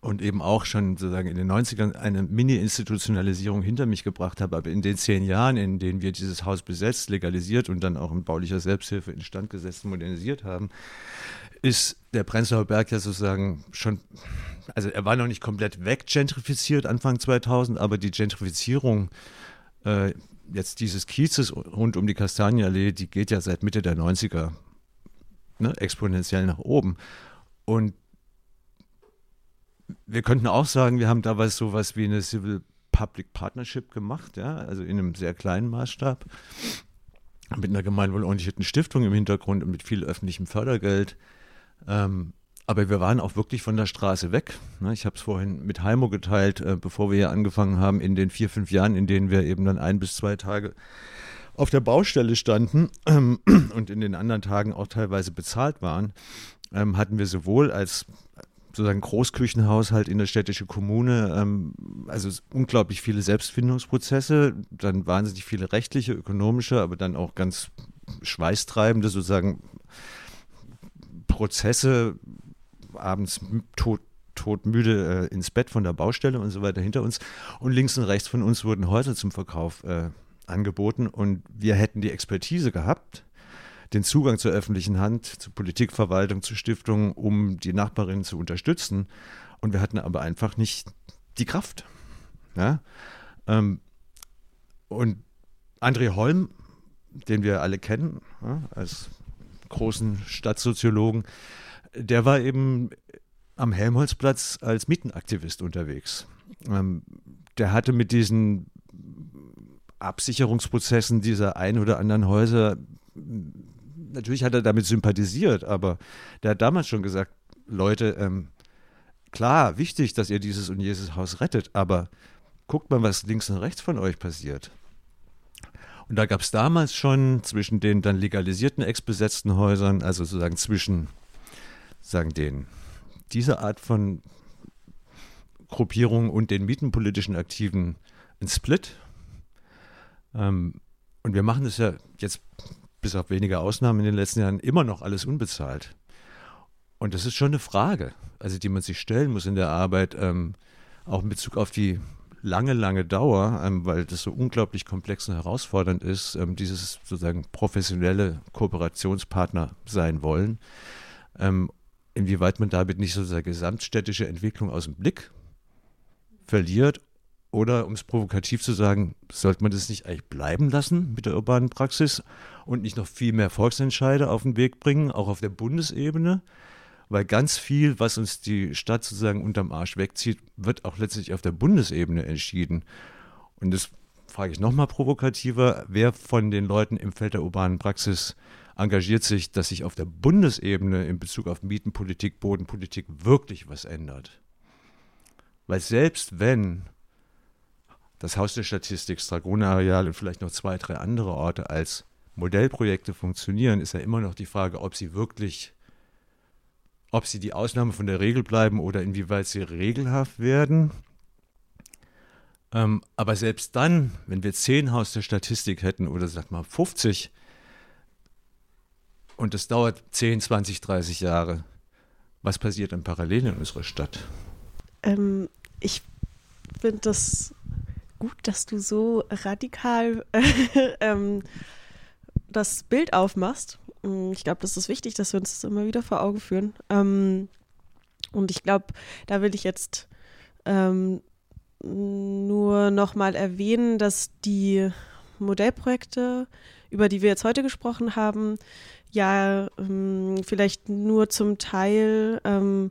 und eben auch schon sozusagen in den 90ern eine Mini-Institutionalisierung hinter mich gebracht habe. Aber in den zehn Jahren, in denen wir dieses Haus besetzt, legalisiert und dann auch in baulicher Selbsthilfe instand gesetzt, modernisiert haben, ist der Prenzlauer Berg ja sozusagen schon, also er war noch nicht komplett weggentrifiziert Anfang 2000, aber die Gentrifizierung äh, jetzt dieses Kiezes rund um die Kastanienallee, die geht ja seit Mitte der 90er ne, exponentiell nach oben. Und wir könnten auch sagen, wir haben damals sowas wie eine Civil Public Partnership gemacht, ja, also in einem sehr kleinen Maßstab, mit einer gemeinwohlorientierten Stiftung im Hintergrund und mit viel öffentlichem Fördergeld. Ähm, aber wir waren auch wirklich von der Straße weg. Ne? Ich habe es vorhin mit Heimo geteilt, äh, bevor wir hier angefangen haben, in den vier, fünf Jahren, in denen wir eben dann ein bis zwei Tage auf der Baustelle standen ähm, <clears throat> und in den anderen Tagen auch teilweise bezahlt waren, ähm, hatten wir sowohl als sozusagen Großküchenhaushalt in der städtischen Kommune, ähm, also unglaublich viele Selbstfindungsprozesse, dann wahnsinnig viele rechtliche, ökonomische, aber dann auch ganz schweißtreibende sozusagen Prozesse, abends tot, todmüde äh, ins Bett von der Baustelle und so weiter hinter uns. Und links und rechts von uns wurden Häuser zum Verkauf äh, angeboten und wir hätten die Expertise gehabt, den Zugang zur öffentlichen Hand, zur Politikverwaltung, zu Stiftungen, um die Nachbarinnen zu unterstützen. Und wir hatten aber einfach nicht die Kraft. Ja? Ähm, und André Holm, den wir alle kennen, ja, als großen Stadtsoziologen, der war eben am Helmholtzplatz als Mietenaktivist unterwegs. Ähm, der hatte mit diesen Absicherungsprozessen dieser ein oder anderen Häuser natürlich hat er damit sympathisiert, aber der hat damals schon gesagt, Leute, ähm, klar, wichtig, dass ihr dieses und jenes Haus rettet, aber guckt mal, was links und rechts von euch passiert. Und da gab es damals schon zwischen den dann legalisierten ex-besetzten Häusern, also sozusagen zwischen sagen den, dieser Art von Gruppierung und den mietenpolitischen Aktiven, ein Split. Ähm, und wir machen das ja jetzt bis auf wenige Ausnahmen in den letzten Jahren immer noch alles unbezahlt. Und das ist schon eine Frage, also die man sich stellen muss in der Arbeit, ähm, auch in Bezug auf die lange, lange Dauer, ähm, weil das so unglaublich komplex und herausfordernd ist, ähm, dieses sozusagen professionelle Kooperationspartner sein wollen, ähm, inwieweit man damit nicht sozusagen gesamtstädtische Entwicklung aus dem Blick verliert oder, um es provokativ zu sagen, sollte man das nicht eigentlich bleiben lassen mit der urbanen Praxis und nicht noch viel mehr Volksentscheide auf den Weg bringen, auch auf der Bundesebene? Weil ganz viel, was uns die Stadt sozusagen unterm Arsch wegzieht, wird auch letztlich auf der Bundesebene entschieden. Und das frage ich nochmal provokativer, wer von den Leuten im Feld der urbanen Praxis engagiert sich, dass sich auf der Bundesebene in Bezug auf Mietenpolitik, Bodenpolitik wirklich was ändert? Weil selbst wenn das Haus der Statistik, Stragone-Areal und vielleicht noch zwei, drei andere Orte als Modellprojekte funktionieren, ist ja immer noch die Frage, ob sie wirklich, ob sie die Ausnahme von der Regel bleiben oder inwieweit sie regelhaft werden. Ähm, aber selbst dann, wenn wir zehn Haus der Statistik hätten oder sag mal 50 und das dauert 10, 20, 30 Jahre, was passiert dann parallel in unserer Stadt? Ähm, ich finde das gut, dass du so radikal <laughs> ähm, das Bild aufmachst. Mm, ich glaube, das ist wichtig, dass wir uns das immer wieder vor Augen führen. Ähm, und ich glaube, da will ich jetzt ähm, nur noch mal erwähnen, dass die Modellprojekte, über die wir jetzt heute gesprochen haben, ja ähm, vielleicht nur zum Teil ähm,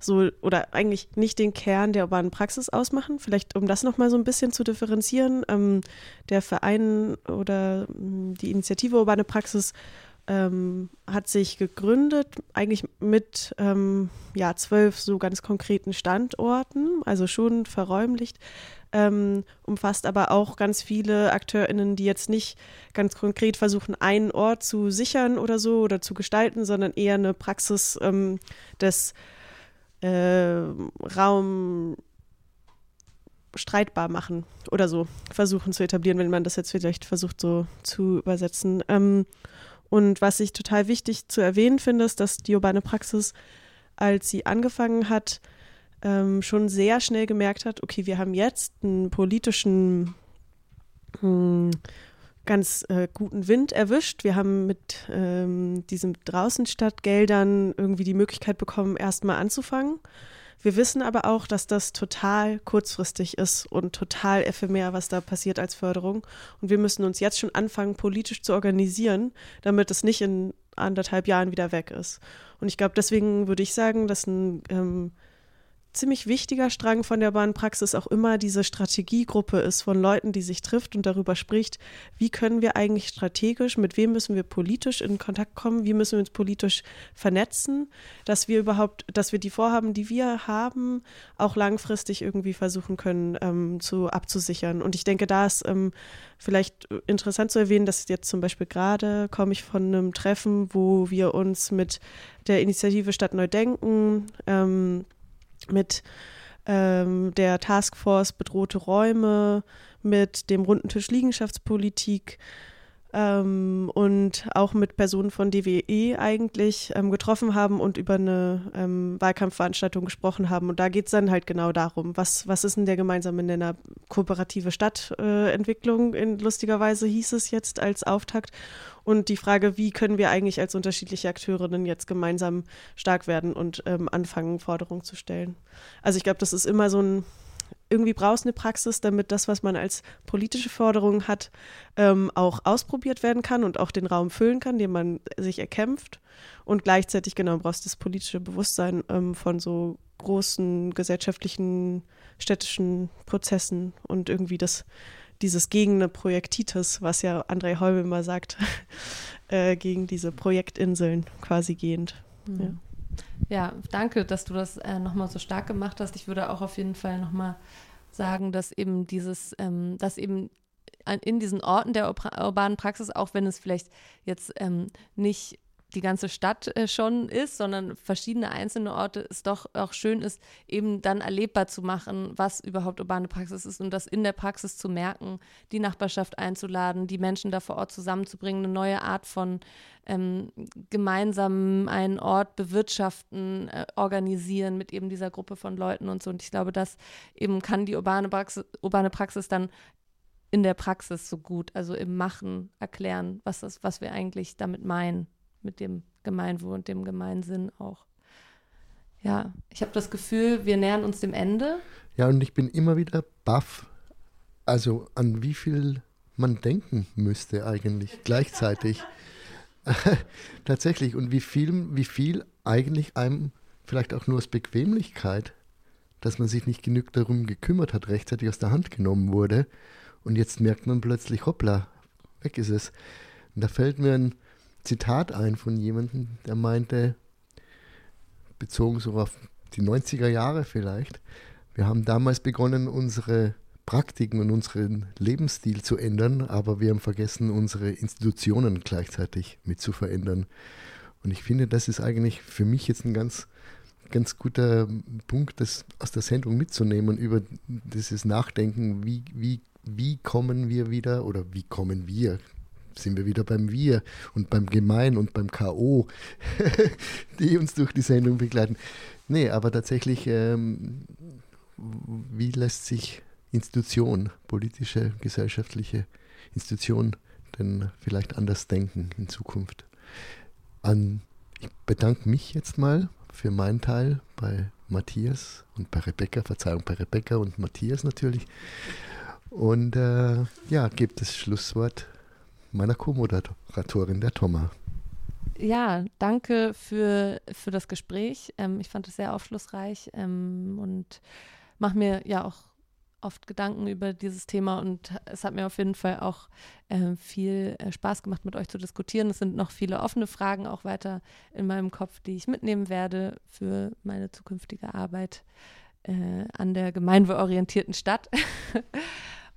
so oder eigentlich nicht den Kern der urbanen Praxis ausmachen. Vielleicht, um das nochmal so ein bisschen zu differenzieren, ähm, der Verein oder ähm, die Initiative Urbane Praxis ähm, hat sich gegründet, eigentlich mit ähm, ja, zwölf so ganz konkreten Standorten, also schon verräumlicht, ähm, umfasst aber auch ganz viele AkteurInnen, die jetzt nicht ganz konkret versuchen, einen Ort zu sichern oder so oder zu gestalten, sondern eher eine Praxis ähm, des äh, Raum streitbar machen oder so versuchen zu etablieren, wenn man das jetzt vielleicht versucht so zu übersetzen. Und was ich total wichtig zu erwähnen finde, ist, dass die urbane Praxis, als sie angefangen hat, ähm, schon sehr schnell gemerkt hat, okay, wir haben jetzt einen politischen mh, hm, ganz äh, guten Wind erwischt. Wir haben mit ähm, diesen Draußenstadtgeldern irgendwie die Möglichkeit bekommen, erstmal anzufangen. Wir wissen aber auch, dass das total kurzfristig ist und total ephemer, was da passiert als Förderung. Und wir müssen uns jetzt schon anfangen, politisch zu organisieren, damit es nicht in anderthalb Jahren wieder weg ist. Und ich glaube, deswegen würde ich sagen, dass ein ähm, ziemlich wichtiger Strang von der Bahnpraxis auch immer diese Strategiegruppe ist von Leuten, die sich trifft und darüber spricht, wie können wir eigentlich strategisch, mit wem müssen wir politisch in Kontakt kommen, wie müssen wir uns politisch vernetzen, dass wir überhaupt, dass wir die Vorhaben, die wir haben, auch langfristig irgendwie versuchen können ähm, zu abzusichern. Und ich denke, da ist ähm, vielleicht interessant zu erwähnen, dass jetzt zum Beispiel gerade komme ich von einem Treffen, wo wir uns mit der Initiative Stadt Neu Denken ähm, mit ähm, der Taskforce Bedrohte Räume, mit dem runden Tisch Liegenschaftspolitik ähm, und auch mit Personen von DWE eigentlich ähm, getroffen haben und über eine ähm, Wahlkampfveranstaltung gesprochen haben. Und da geht es dann halt genau darum, was, was ist denn der gemeinsame Nenner? Kooperative Stadtentwicklung, äh, lustigerweise hieß es jetzt als Auftakt. Und die Frage, wie können wir eigentlich als unterschiedliche Akteurinnen jetzt gemeinsam stark werden und ähm, anfangen, Forderungen zu stellen. Also ich glaube, das ist immer so ein irgendwie brauchst eine Praxis, damit das, was man als politische Forderung hat, ähm, auch ausprobiert werden kann und auch den Raum füllen kann, den man sich erkämpft. Und gleichzeitig, genau, brauchst das politische Bewusstsein ähm, von so großen gesellschaftlichen, städtischen Prozessen und irgendwie das, dieses gegen eine Projektitis, was ja André Holm immer sagt, <laughs> äh, gegen diese Projektinseln quasi gehend. Mhm. Ja. Ja, danke, dass du das äh, nochmal so stark gemacht hast. Ich würde auch auf jeden Fall nochmal sagen, dass eben dieses, ähm, dass eben in diesen Orten der urbanen Praxis, auch wenn es vielleicht jetzt ähm, nicht die ganze Stadt äh, schon ist, sondern verschiedene einzelne Orte, es doch auch schön ist, eben dann erlebbar zu machen, was überhaupt urbane Praxis ist und das in der Praxis zu merken, die Nachbarschaft einzuladen, die Menschen da vor Ort zusammenzubringen, eine neue Art von ähm, gemeinsam einen Ort bewirtschaften, äh, organisieren mit eben dieser Gruppe von Leuten und so. Und ich glaube, das eben kann die urbane Praxis, urbane Praxis dann in der Praxis so gut, also im Machen erklären, was, das, was wir eigentlich damit meinen mit dem Gemeinwohl und dem Gemeinsinn auch. Ja, ich habe das Gefühl, wir nähern uns dem Ende. Ja, und ich bin immer wieder baff, also an wie viel man denken müsste eigentlich gleichzeitig. <laughs> Tatsächlich. Und wie viel, wie viel eigentlich einem vielleicht auch nur aus Bequemlichkeit, dass man sich nicht genug darum gekümmert hat, rechtzeitig aus der Hand genommen wurde. Und jetzt merkt man plötzlich, hoppla, weg ist es. Und da fällt mir ein, Zitat ein von jemandem, der meinte, bezogen so auf die 90er Jahre vielleicht, wir haben damals begonnen, unsere Praktiken und unseren Lebensstil zu ändern, aber wir haben vergessen, unsere Institutionen gleichzeitig mit zu verändern. Und ich finde, das ist eigentlich für mich jetzt ein ganz, ganz guter Punkt, das aus der Sendung mitzunehmen über dieses Nachdenken, wie, wie, wie kommen wir wieder oder wie kommen wir, sind wir wieder beim Wir und beim Gemein und beim K.O., <laughs> die uns durch die Sendung begleiten. Nee, aber tatsächlich, ähm, wie lässt sich Institution, politische, gesellschaftliche Institution denn vielleicht anders denken in Zukunft? An, ich bedanke mich jetzt mal für meinen Teil bei Matthias und bei Rebecca, Verzeihung, bei Rebecca und Matthias natürlich. Und äh, ja, gibt das Schlusswort meiner Co-Moderatorin, der Thomas. Ja, danke für, für das Gespräch. Ähm, ich fand es sehr aufschlussreich ähm, und mache mir ja auch oft Gedanken über dieses Thema und es hat mir auf jeden Fall auch äh, viel äh, Spaß gemacht, mit euch zu diskutieren. Es sind noch viele offene Fragen auch weiter in meinem Kopf, die ich mitnehmen werde für meine zukünftige Arbeit äh, an der gemeinwohlorientierten Stadt. <laughs>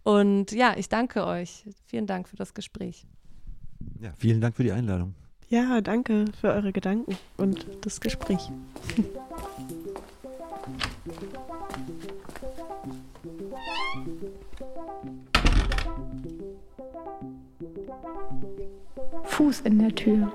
Und ja, ich danke euch. Vielen Dank für das Gespräch. Ja, vielen Dank für die Einladung. Ja, danke für eure Gedanken und das Gespräch. Fuß in der Tür.